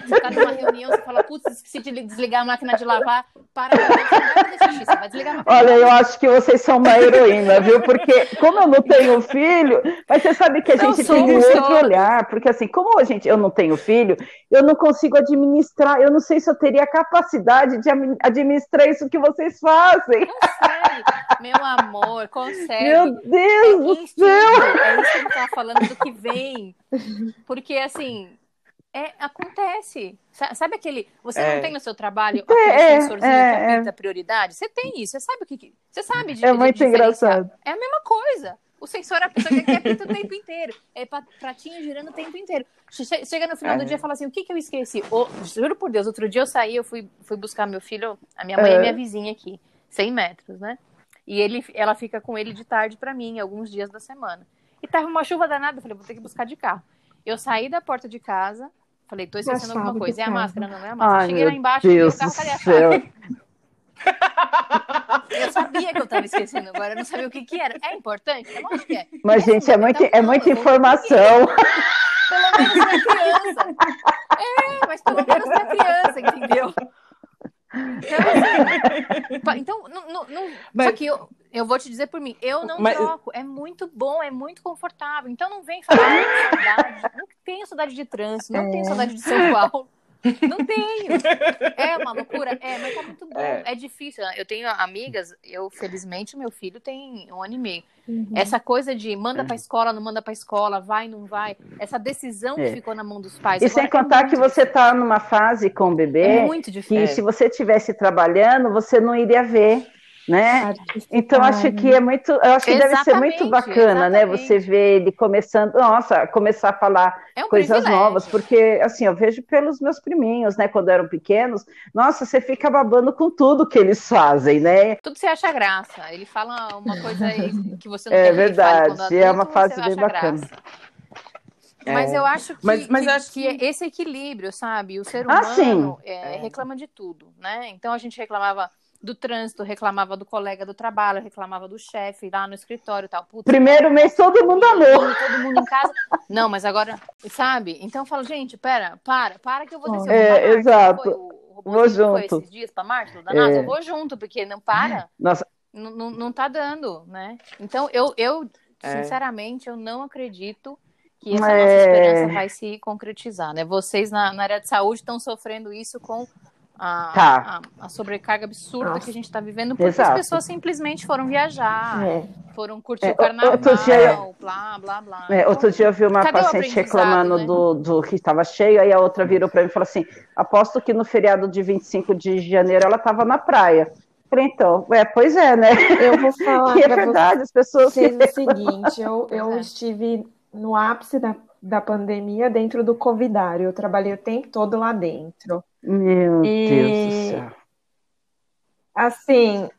[SPEAKER 4] Você tá numa reunião, você fala, putz, esqueci de desligar a máquina de lavar, para, você não vai desligar a máquina
[SPEAKER 2] Olha, eu acho que vocês são uma heroína, viu? Porque como eu não tenho filho, mas você sabe que a gente tem um outro olhar, porque assim, como a gente, eu não tenho filho, eu não consigo administrar, eu não sei se eu teria capacidade de administrar isso que vocês fazem.
[SPEAKER 4] Consegue, meu amor, consegue.
[SPEAKER 2] Meu Deus é do céu!
[SPEAKER 4] É isso que eu tava falando do que vem. Porque assim, é, acontece. Sabe aquele. Você é. não tem no seu trabalho aquele é, sensorzinho é, que pinta é. prioridade? Você tem isso, você sabe o que. Você sabe de
[SPEAKER 2] É muito engraçado.
[SPEAKER 4] É a mesma coisa. O sensor a pessoa que pinta o tempo inteiro. É pratinho girando o tempo inteiro. Chega no final do é. dia e fala assim: o que, que eu esqueci? Oh, juro por Deus, outro dia eu saí, eu fui, fui buscar meu filho, a minha mãe é minha vizinha aqui, 100 metros, né? E ele, ela fica com ele de tarde para mim, alguns dias da semana. E tava uma chuva danada, eu falei, vou ter que buscar de carro. Eu saí da porta de casa, falei, tô esquecendo alguma coisa. É a máscara? Não, é a máscara. Ai, Cheguei lá embaixo, Deus e o carro, cadê a chave? Eu sabia que eu estava esquecendo agora, eu não sabia o que, que era. É importante? Eu acho que é.
[SPEAKER 2] Mas, é gente, é, muito, é muita informação.
[SPEAKER 4] Pelo menos pra criança. É, mas pelo menos pra criança, entendeu? Então, assim, então não, não, não mas... só que eu, eu vou te dizer por mim, eu não mas... troco. É muito bom, é muito confortável. Então não vem falar, não saudade. Não tenho saudade de trânsito, não é. tenho saudade de São Paulo. Não tenho. É uma loucura. É, mas tá muito bom. É. é. difícil. Eu tenho amigas, eu, felizmente, meu filho tem um ano e meio. Uhum. Essa coisa de manda pra escola, não manda pra escola, vai, não vai. Essa decisão é. que ficou na mão dos pais.
[SPEAKER 2] E sem é contar é que você tá numa fase com o bebê. É muito difícil. Que se você estivesse trabalhando, você não iria ver né? Então acho que é muito, eu acho que exatamente, deve ser muito bacana, exatamente. né? Você ver ele começando, nossa, começar a falar é um coisas privilégio. novas, porque assim, eu vejo pelos meus priminhos, né, quando eram pequenos, nossa, você fica babando com tudo que eles fazem, né?
[SPEAKER 4] Tudo você acha graça. Ele fala uma coisa que você não
[SPEAKER 2] É
[SPEAKER 4] verdade,
[SPEAKER 2] adulto, é uma fase bem bacana. Graça.
[SPEAKER 4] Mas é. eu acho que, mas, mas que, acho que, que, esse equilíbrio, sabe? O ser ah, humano ah, é, reclama de tudo, né? Então a gente reclamava do trânsito, reclamava do colega do trabalho, reclamava do chefe lá no escritório e tal. Putz,
[SPEAKER 2] Primeiro mês todo mundo amou.
[SPEAKER 4] Todo mundo em casa. Não, mas agora, sabe? Então eu falo, gente, pera, para, para que eu vou descer.
[SPEAKER 2] É, exato. o vou junto.
[SPEAKER 4] Esses dias para Marte, da NASA, é. eu vou junto, porque não para. Nossa. Não tá dando, né? Então eu, eu é. sinceramente, eu não acredito que essa é... nossa esperança vai se concretizar, né? Vocês na, na área de saúde estão sofrendo isso com a, tá. a, a, sobrecarga absurda Nossa. que a gente está vivendo, porque Exato. as pessoas simplesmente foram viajar, é. foram curtir é, o carnaval, outro dia, blá, blá, blá.
[SPEAKER 2] É, outro dia eu vi uma Cadê paciente reclamando né? do, do que estava cheio, aí a outra virou para mim e falou assim: aposto que no feriado de 25 de janeiro ela estava na praia. Falei, então, é, pois é, né?
[SPEAKER 3] Eu vou falar. é verdade, as pessoas. Que... o seguinte, eu, eu é. estive no ápice da, da pandemia dentro do Covidário. Eu trabalhei o tempo todo lá dentro.
[SPEAKER 2] Meu e, Deus do céu.
[SPEAKER 3] Assim,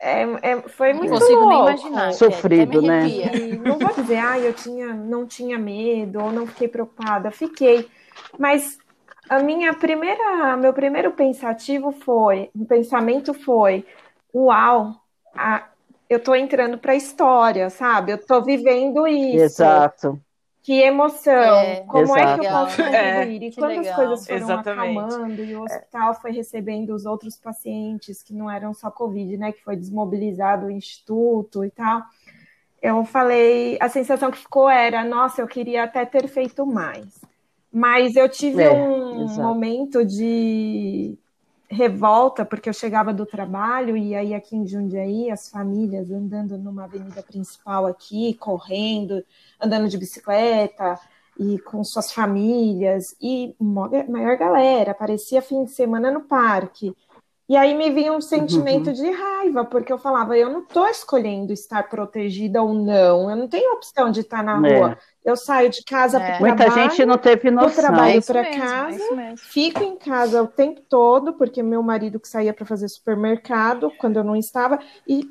[SPEAKER 3] é, é, foi muito
[SPEAKER 4] não consigo louco. nem imaginar.
[SPEAKER 2] Sofrido, né?
[SPEAKER 3] E não vou dizer, ah, eu tinha, não tinha medo ou não fiquei preocupada. Fiquei. Mas a minha primeira, meu primeiro pensativo foi, o pensamento foi, uau, a, eu tô entrando para a história, sabe? Eu tô vivendo isso.
[SPEAKER 2] Exato.
[SPEAKER 3] Que emoção! É, Como exato. é que eu posso contribuir? É, e quando legal. as coisas foram Exatamente. acalmando e o hospital foi recebendo os outros pacientes que não eram só Covid, né? Que foi desmobilizado o instituto e tal. Eu falei, a sensação que ficou era, nossa, eu queria até ter feito mais. Mas eu tive é, um exato. momento de revolta, porque eu chegava do trabalho e aí aqui em Jundiaí, as famílias andando numa avenida principal aqui, correndo, andando de bicicleta e com suas famílias e maior galera, parecia fim de semana no parque. E aí me vinha um sentimento uhum. de raiva, porque eu falava, eu não estou escolhendo estar protegida ou não, eu não tenho opção de estar na é. rua. Eu saio de casa é. para
[SPEAKER 2] Muita
[SPEAKER 3] trabalho,
[SPEAKER 2] gente não teve noção.
[SPEAKER 3] Do trabalho é para é casa, é fico em casa o tempo todo, porque meu marido que saía para fazer supermercado quando eu não estava, e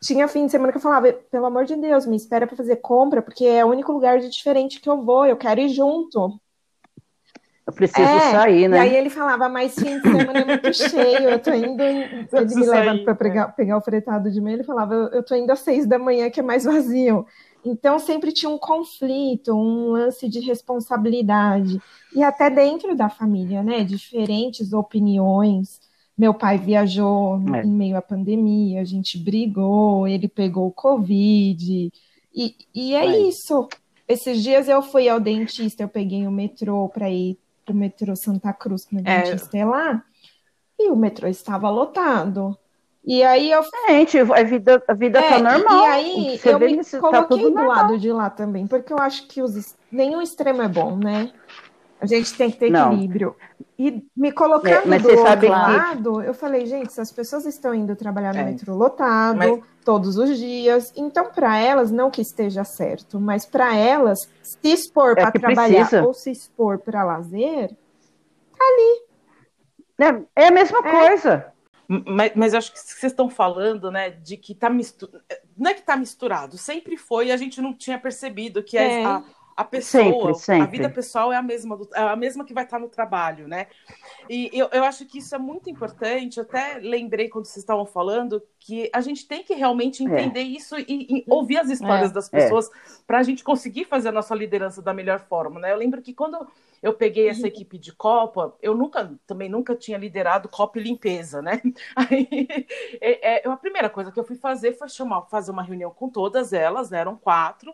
[SPEAKER 3] tinha fim de semana que eu falava, pelo amor de Deus, me espera para fazer compra, porque é o único lugar de diferente que eu vou, eu quero ir junto.
[SPEAKER 2] Eu preciso é, sair, né?
[SPEAKER 3] E aí ele falava, mas fim de semana é muito cheio, eu tô indo. Ele me leva para pegar, pegar o fretado de mim, ele falava, eu, eu tô indo às seis da manhã, que é mais vazio. Então sempre tinha um conflito, um lance de responsabilidade. E até dentro da família, né? Diferentes opiniões. Meu pai viajou é. em meio à pandemia, a gente brigou, ele pegou o Covid. E, e é, é isso. Esses dias eu fui ao dentista, eu peguei o metrô para ir para o metrô Santa Cruz, que meu é. dentista é lá, e o metrô estava lotado. E aí eu.
[SPEAKER 2] Gente, a vida, a vida tá é, tá normal.
[SPEAKER 3] E aí eu me tá coloquei do normal. lado de lá também, porque eu acho que os, nenhum extremo é bom, né? A gente tem que ter Não. equilíbrio. E me colocando é, do outro lado, que... eu falei, gente, se as pessoas estão indo trabalhar no é. metrô lotado mas... todos os dias, então para elas, não que esteja certo, mas para elas, se expor é para trabalhar precisa. ou se expor para lazer, tá
[SPEAKER 2] ali. É, é a mesma é. coisa.
[SPEAKER 1] Mas, mas acho que vocês estão falando, né, de que tá misturado. Não é que tá misturado, sempre foi, a gente não tinha percebido que é. a, a pessoa, sempre, sempre. a vida pessoal é a mesma, do, é a mesma que vai estar no trabalho, né? E eu, eu acho que isso é muito importante. Eu até lembrei quando vocês estavam falando que a gente tem que realmente é. entender é. isso e, e, ouvir as histórias é. das pessoas é. para a gente conseguir fazer a nossa liderança da melhor forma, né? Eu lembro que quando eu peguei essa uhum. equipe de Copa, eu nunca, também nunca tinha liderado Copa e limpeza, né? Aí, é, é, a primeira coisa que eu fui fazer foi chamar, fazer uma reunião com todas elas, né? eram quatro,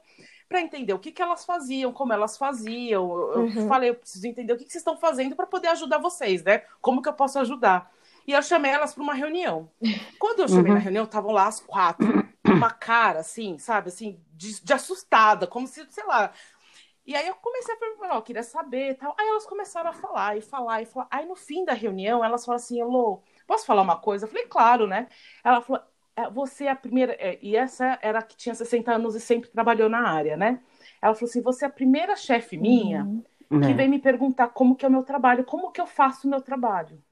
[SPEAKER 1] para entender o que, que elas faziam, como elas faziam. Eu uhum. falei, eu preciso entender o que, que vocês estão fazendo para poder ajudar vocês, né? Como que eu posso ajudar? E eu chamei elas para uma reunião. Quando eu chamei uhum. na reunião, estavam lá as quatro, uma cara assim, sabe, assim, de, de, assustada, como se, sei lá. E aí eu comecei a perguntar, eu queria saber tal. Aí elas começaram a falar e falar e falar. Aí no fim da reunião, elas falaram assim, Elô, posso falar uma coisa? Eu falei, claro, né? Ela falou, é, você é a primeira, é, e essa era a que tinha 60 anos e sempre trabalhou na área, né? Ela falou assim: você é a primeira chefe minha uhum. que é. vem me perguntar como que é o meu trabalho, como que eu faço o meu trabalho.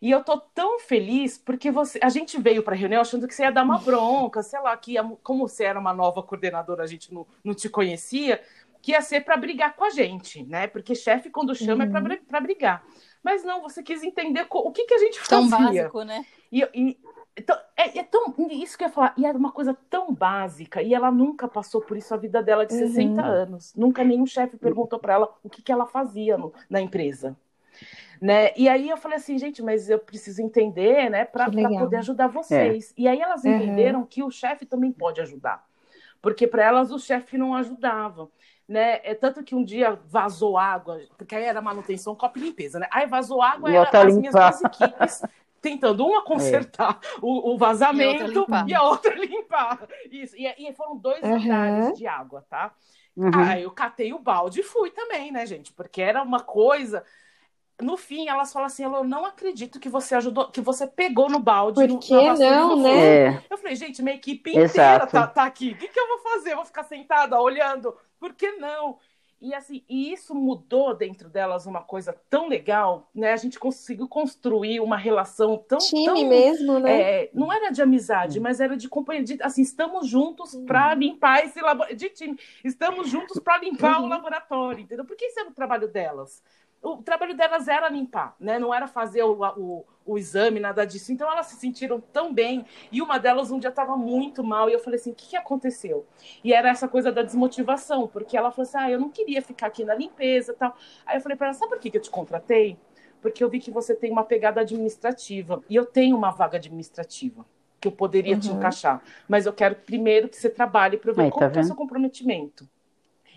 [SPEAKER 1] E eu tô tão feliz porque você, a gente veio para a reunião achando que você ia dar uma bronca, sei lá, que ia, como você era uma nova coordenadora, a gente não, não te conhecia, que ia ser para brigar com a gente, né? Porque chefe, quando chama, é uhum. é para brigar. Mas não, você quis entender o que, que a gente fazia.
[SPEAKER 4] Tão básico, né?
[SPEAKER 1] E, e, então, é, é, tão. Isso que eu ia falar. E era uma coisa tão básica. E ela nunca passou por isso a vida dela de uhum. 60 anos. Nunca nenhum chefe perguntou para ela o que, que ela fazia no, na empresa. Né? E aí eu falei assim, gente, mas eu preciso entender, né, para poder ajudar vocês. É. E aí elas uhum. entenderam que o chefe também pode ajudar. Porque para elas o chefe não ajudava. Né? É tanto que um dia vazou água, porque aí era manutenção, copo e limpeza, né? Aí vazou água, e era as minhas duas equipes tentando uma consertar é. o, o, vazamento e, e, a outra limpar. Isso. E, e foram dois uhum. lugares de água, tá? Uhum. Aí eu catei o balde e fui também, né, gente? Porque era uma coisa. No fim, elas falam assim: eu não acredito que você ajudou, que você pegou no balde.
[SPEAKER 3] Por que no, não, né?
[SPEAKER 1] É. Eu falei, gente, minha equipe inteira tá, tá, aqui. O que, que eu vou fazer? Eu vou ficar sentada olhando? Por que não? E assim, e isso mudou dentro delas uma coisa tão legal, né? A gente conseguiu construir uma relação tão
[SPEAKER 3] time
[SPEAKER 1] tão,
[SPEAKER 3] mesmo, né?
[SPEAKER 1] É, não era de amizade, hum. mas era de companhia, de, assim, estamos juntos hum. para limpar esse laboratório de time, estamos juntos para limpar uhum. o laboratório, entendeu? Porque isso era o trabalho delas o trabalho delas era limpar, né? Não era fazer o, o, o, exame, nada disso. Então elas se sentiram tão bem. E uma delas um dia estava muito mal. E eu falei assim: o que, que aconteceu? E era essa coisa da desmotivação, porque ela falou assim: ah, eu não queria ficar aqui na limpeza tal. Aí eu falei para ela: sabe por que, que eu te contratei? Porque eu vi que você tem uma pegada administrativa. E eu tenho uma vaga administrativa que eu poderia uhum. te encaixar. Mas eu quero primeiro que você trabalhe para ver Aí, qual tá é o seu comprometimento.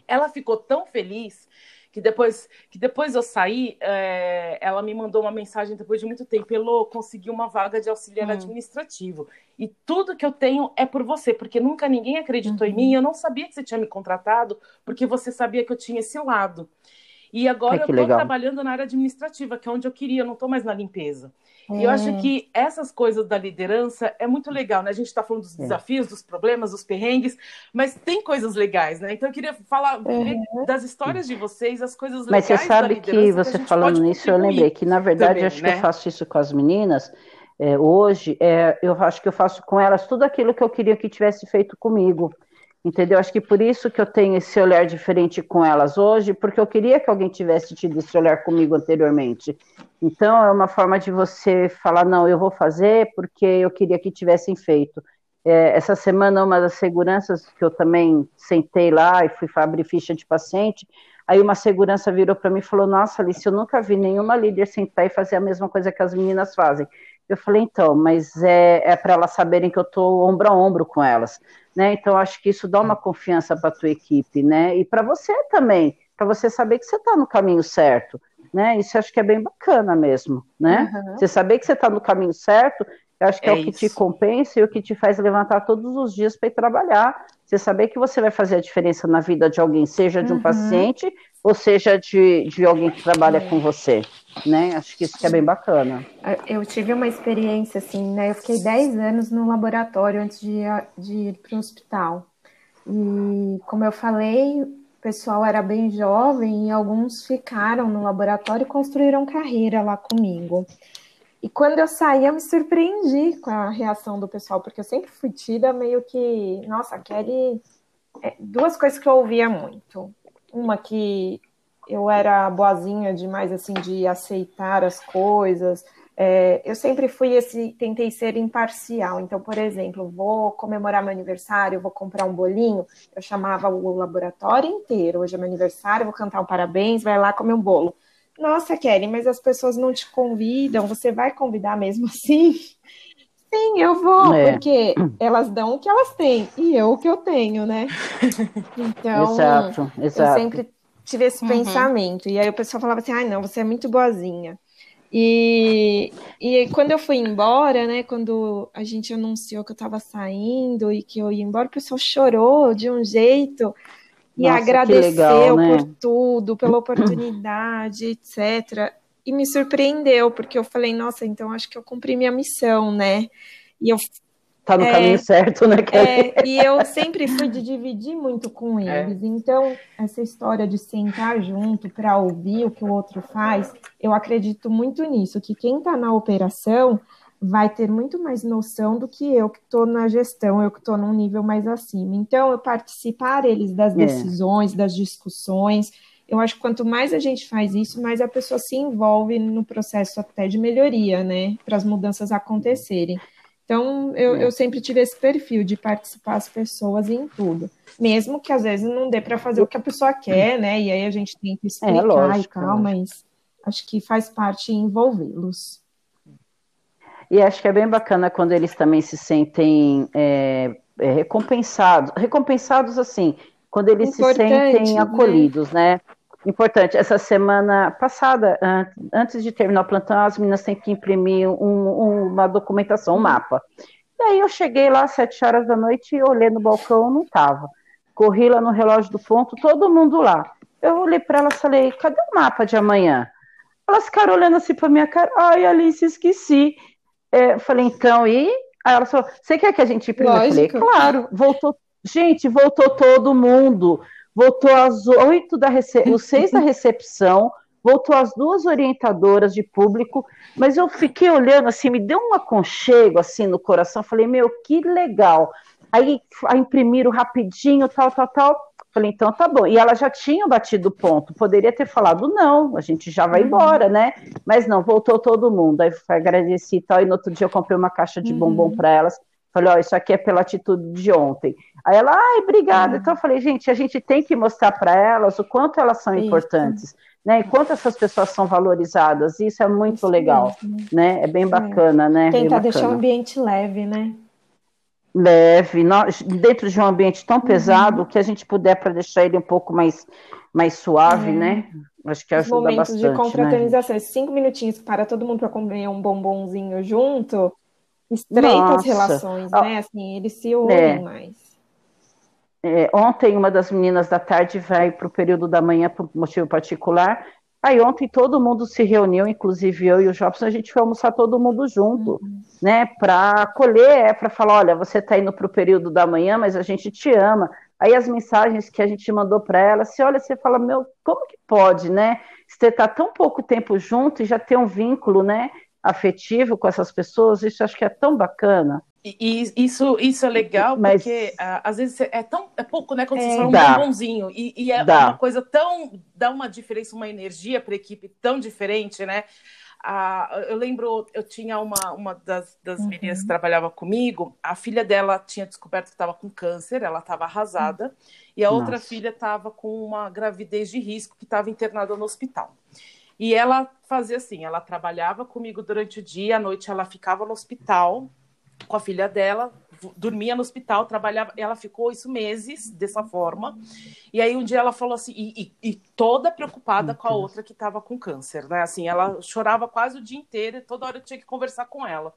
[SPEAKER 1] Ela ficou tão feliz que depois que depois eu saí, é, ela me mandou uma mensagem depois de muito tempo, Elô, consegui uma vaga de auxiliar hum. administrativo. E tudo que eu tenho é por você, porque nunca ninguém acreditou uhum. em mim, eu não sabia que você tinha me contratado, porque você sabia que eu tinha esse lado. E agora eu estou trabalhando na área administrativa, que é onde eu queria, eu não estou mais na limpeza. E eu acho é. que essas coisas da liderança é muito legal, né? A gente está falando dos é. desafios, dos problemas, dos perrengues, mas tem coisas legais, né? Então eu queria falar uhum. das histórias de vocês, as coisas legais.
[SPEAKER 2] Mas você sabe que você que falando nisso, eu lembrei que, na verdade, também, acho né? que eu faço isso com as meninas. É, hoje, é, eu acho que eu faço com elas tudo aquilo que eu queria que tivesse feito comigo. Entendeu? Acho que por isso que eu tenho esse olhar diferente com elas hoje, porque eu queria que alguém tivesse tido esse olhar comigo anteriormente. Então, é uma forma de você falar, não, eu vou fazer porque eu queria que tivessem feito. É, essa semana, uma das seguranças que eu também sentei lá e fui abrir ficha de paciente, aí uma segurança virou para mim e falou: Nossa, Alice, eu nunca vi nenhuma líder sentar e fazer a mesma coisa que as meninas fazem. Eu falei, então, mas é, é para elas saberem que eu estou ombro a ombro com elas, né? Então, acho que isso dá uma confiança para a tua equipe, né? E para você também, para você saber que você está no caminho certo, né? Isso acho que é bem bacana mesmo, né? Uhum. Você saber que você está no caminho certo, eu acho que é, é o que te compensa e o que te faz levantar todos os dias para ir trabalhar. Você saber que você vai fazer a diferença na vida de alguém, seja de um uhum. paciente ou seja de, de alguém que trabalha é. com você, né? Acho que isso que é bem bacana.
[SPEAKER 3] Eu tive uma experiência assim, né? Eu fiquei 10 anos no laboratório antes de, de ir para o hospital. E como eu falei, o pessoal era bem jovem e alguns ficaram no laboratório e construíram carreira lá comigo. E quando eu saí, eu me surpreendi com a reação do pessoal, porque eu sempre fui tida meio que, nossa, Kelly. É, duas coisas que eu ouvia muito. Uma que eu era boazinha demais, assim, de aceitar as coisas. É, eu sempre fui esse, tentei ser imparcial. Então, por exemplo, vou comemorar meu aniversário, vou comprar um bolinho, eu chamava o laboratório inteiro. Hoje é meu aniversário, vou cantar um parabéns, vai lá comer um bolo. Nossa, Kelly, mas as pessoas não te convidam, você vai convidar mesmo assim? Sim, eu vou, é. porque elas dão o que elas têm e eu o que eu tenho, né? Então, exato, exato. eu sempre tive esse uhum. pensamento. E aí o pessoal falava assim: ai, ah, não, você é muito boazinha. E, e quando eu fui embora, né, quando a gente anunciou que eu estava saindo e que eu ia embora, o pessoal chorou de um jeito e Nossa, agradeceu legal, né? por tudo, pela oportunidade, etc. E me surpreendeu, porque eu falei, nossa, então acho que eu cumpri minha missão, né? E eu
[SPEAKER 2] tá no é, caminho certo, né?
[SPEAKER 3] É, e eu sempre fui de dividir muito com é. eles. É. Então, essa história de sentar junto para ouvir o que o outro faz, eu acredito muito nisso, que quem está na operação vai ter muito mais noção do que eu que estou na gestão, eu que estou num nível mais acima. Então, eu participar eles das é. decisões, é. das discussões, eu acho que quanto mais a gente faz isso, mais a pessoa se envolve no processo até de melhoria, né? Para as mudanças acontecerem. Então, eu, é. eu sempre tive esse perfil de participar as pessoas em tudo. Mesmo que às vezes não dê para fazer o que a pessoa quer, né? E aí a gente tem que é, explicar é, lógico, e tal, mas acho que faz parte envolvê-los.
[SPEAKER 2] E acho que é bem bacana quando eles também se sentem é, é, recompensados, recompensados assim, quando eles Importante, se sentem né? acolhidos, né? Importante, essa semana passada, antes de terminar o plantão, as meninas têm que imprimir um, uma documentação, um mapa. E aí eu cheguei lá às sete horas da noite e olhei no balcão, não estava. Corri lá no relógio do ponto, todo mundo lá. Eu olhei para elas e falei, cadê o mapa de amanhã? Elas ficaram olhando assim para minha cara, ai, Alice, esqueci. É, falei, então, e? Aí ela falou, você quer que a gente imprima? Eu falei, claro, voltou. Gente, voltou todo mundo. Voltou às oito da rece... os seis da recepção, voltou as duas orientadoras de público, mas eu fiquei olhando assim, me deu um aconchego assim no coração, falei, meu, que legal. Aí, aí imprimiram rapidinho, tal, tal, tal. Falei, então tá bom. E ela já tinha batido o ponto, poderia ter falado, não, a gente já vai uhum. embora, né? Mas não, voltou todo mundo. Aí agradeci e tal. E no outro dia eu comprei uma caixa de bombom uhum. para elas. Falei, ó, isso aqui é pela atitude de ontem. Aí ela, ai, obrigada. Uhum. Então eu falei, gente, a gente tem que mostrar para elas o quanto elas são isso. importantes, né? E quanto essas pessoas são valorizadas. Isso é muito isso legal, mesmo. né? É bem é. bacana, é. né?
[SPEAKER 3] Tentar deixar o ambiente leve, né?
[SPEAKER 2] Leve, dentro de um ambiente tão uhum. pesado, uhum. que a gente puder para deixar ele um pouco mais, mais suave, é. né? Acho que ajuda momentos bastante. Momentos
[SPEAKER 3] de confraternização, né? cinco minutinhos para todo mundo para comer um bombonzinho junto, estreita Nossa. as relações, né? Assim, eles se unem é. mais.
[SPEAKER 2] É, ontem, uma das meninas da tarde vai para o período da manhã por motivo particular, Aí ontem todo mundo se reuniu, inclusive eu e o Jobson, a gente foi almoçar todo mundo junto, uhum. né? Para acolher, é para falar, olha, você está indo para o período da manhã, mas a gente te ama. Aí as mensagens que a gente mandou para ela, se olha, você fala, meu, como que pode, né? Você tá tão pouco tempo junto e já ter um vínculo, né? Afetivo com essas pessoas, isso acho que é tão bacana.
[SPEAKER 1] E, isso, isso é legal, Mas, porque uh, às vezes é tão é pouco, né? Quando é, você fala um dá, bombonzinho. E, e é dá. uma coisa tão. dá uma diferença, uma energia para a equipe tão diferente, né? a, eu lembro, eu tinha uma, uma das, das uhum. meninas que trabalhava comigo, a filha dela tinha descoberto que estava com câncer, ela estava arrasada, e a Nossa. outra filha estava com uma gravidez de risco que estava internada no hospital. E ela fazia assim, ela trabalhava comigo durante o dia, à noite ela ficava no hospital com a filha dela, dormia no hospital, trabalhava, ela ficou isso meses dessa forma. E aí um dia ela falou assim, e, e, e toda preocupada com a outra que estava com câncer, né? Assim, ela chorava quase o dia inteiro, e toda hora eu tinha que conversar com ela.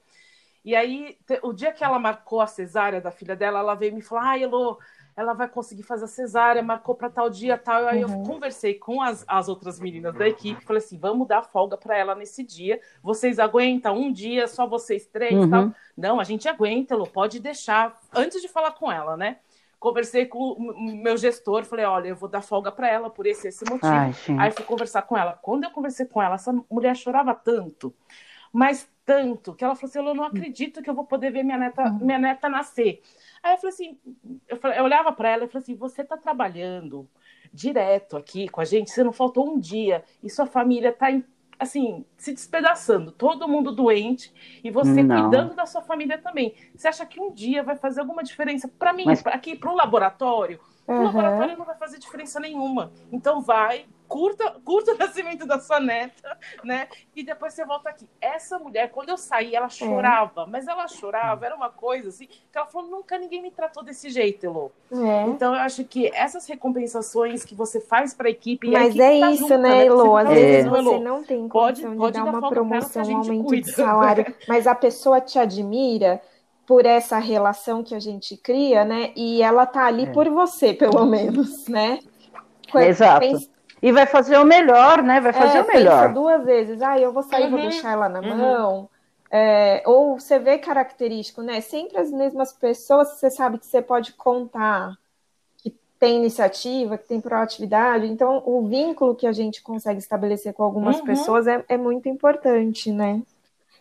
[SPEAKER 1] E aí, o dia que ela marcou a cesárea da filha dela, ela veio me falar: ai, Elô, ela vai conseguir fazer a cesárea, marcou para tal dia, tal. Aí uhum. eu conversei com as, as outras meninas da equipe, falei assim: vamos dar folga para ela nesse dia. Vocês aguentam um dia, só vocês três, uhum. tal? Não, a gente aguenta, Lu, pode deixar. Antes de falar com ela, né? Conversei com o meu gestor, falei: olha, eu vou dar folga para ela por esse esse motivo. Ai, Aí fui conversar com ela. Quando eu conversei com ela, essa mulher chorava tanto, mas tanto, que ela falou assim: eu não acredito que eu vou poder ver minha neta, uhum. minha neta nascer. Aí eu falei assim, eu, falei, eu olhava para ela e falei assim, você está trabalhando direto aqui com a gente, você não faltou um dia e sua família está assim, se despedaçando, todo mundo doente e você não. cuidando da sua família também. Você acha que um dia vai fazer alguma diferença para mim, Mas... aqui para o laboratório? Uhum. O laboratório não vai fazer diferença nenhuma. Então vai, curta, curta o nascimento da sua neta, né? E depois você volta aqui. Essa mulher, quando eu saí, ela é. chorava, é. mas ela chorava, era uma coisa assim, que ela falou, nunca ninguém me tratou desse jeito, Elô. É. Então eu acho que essas recompensações que você faz para a equipe.
[SPEAKER 3] Mas
[SPEAKER 1] equipe
[SPEAKER 3] é tá isso, junta, né, Elô? Às vezes você não tem pode, pode de dar uma promoção, um aumento cuida. de salário, mas a pessoa te admira por essa relação que a gente cria, né? E ela tá ali é. por você, pelo menos, né?
[SPEAKER 2] Exato. E vai fazer o melhor, né? Vai fazer é, o melhor.
[SPEAKER 3] duas vezes. Ah, eu vou sair, uhum. vou deixar ela na uhum. mão. É, ou você vê característico, né? Sempre as mesmas pessoas que você sabe que você pode contar, que tem iniciativa, que tem proatividade. Então, o vínculo que a gente consegue estabelecer com algumas uhum. pessoas é, é muito importante, né?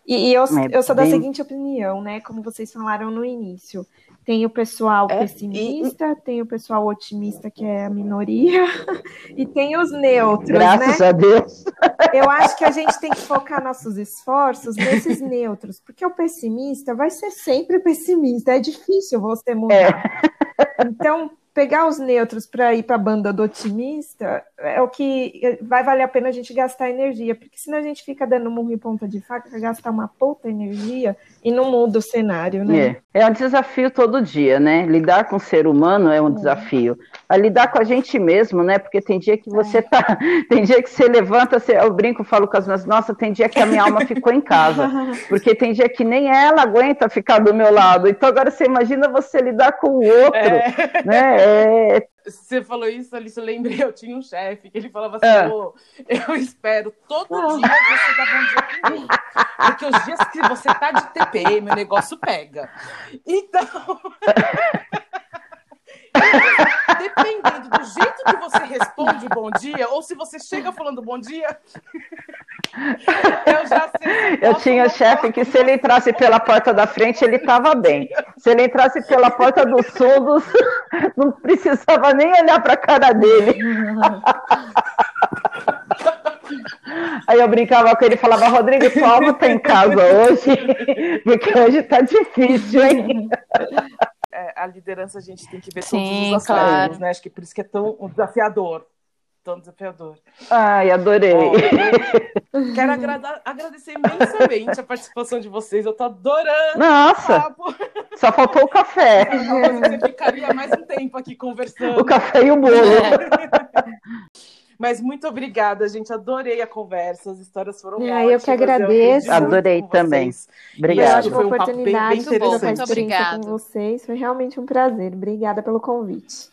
[SPEAKER 3] E, e eu, é eu sou bem... da seguinte opinião, né? Como vocês falaram no início. Tem o pessoal é, pessimista, e... tem o pessoal otimista, que é a minoria, e tem os neutros,
[SPEAKER 2] Graças
[SPEAKER 3] né?
[SPEAKER 2] a Deus.
[SPEAKER 3] Eu acho que a gente tem que focar nossos esforços nesses neutros, porque o pessimista vai ser sempre pessimista, é difícil você mudar. É. Então, pegar os neutros para ir para a banda do otimista é o que vai valer a pena a gente gastar energia, porque senão a gente fica dando murro em ponta de faca, gastar uma puta energia e não muda o cenário, né?
[SPEAKER 2] É. é um desafio todo dia, né? Lidar com o ser humano é um é. desafio. A lidar com a gente mesmo, né? Porque tem dia que você é. tá, tem dia que você levanta, você, eu brinco, falo com as minhas, nossa, tem dia que a minha alma ficou em casa, porque tem dia que nem ela aguenta ficar do meu lado. Então agora você imagina você lidar com o outro, é. né?
[SPEAKER 1] É... Você falou isso, Alice, eu lembrei, eu tinha um chefe que ele falava assim, oh, eu espero todo dia você dar bom dia pra mim. Porque os dias que você tá de TPM, o negócio pega. Então... Dependendo do jeito que você responde bom dia, ou se você chega falando bom dia,
[SPEAKER 2] eu já sei. Eu tinha chefe que se ele entrasse pela porta da frente, ele estava bem. Se ele entrasse pela porta dos fundos, não precisava nem olhar para a cara dele. Aí eu brincava com ele e falava, Rodrigo, sua alma tá em casa hoje, porque hoje tá difícil, hein?
[SPEAKER 1] É, a liderança a gente tem que ver Sim, todos os aspectos, claro. né? Acho que por isso que é tão desafiador tão desafiador.
[SPEAKER 2] Ai, adorei.
[SPEAKER 1] quero agradar, agradecer imensamente a participação de vocês. Eu tô adorando.
[SPEAKER 2] Nossa! Só faltou o café.
[SPEAKER 1] Você ficaria mais um tempo aqui conversando.
[SPEAKER 2] O café e o bolo. É.
[SPEAKER 1] Mas muito obrigada, gente. Adorei a conversa. As histórias foram é,
[SPEAKER 3] ótimas. Eu que agradeço.
[SPEAKER 2] Eu Adorei também. Obrigada.
[SPEAKER 3] Foi uma oportunidade de trocar experiência com vocês. Foi realmente um prazer. Obrigada pelo convite.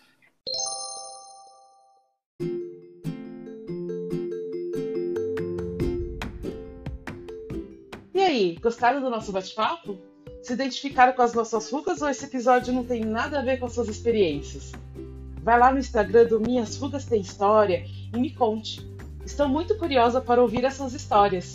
[SPEAKER 1] E aí, gostaram do nosso bate-papo? Se identificaram com as nossas rugas ou esse episódio não tem nada a ver com as suas experiências? Vai lá no Instagram do Minhas Rugas Tem História e me conte. Estou muito curiosa para ouvir essas histórias.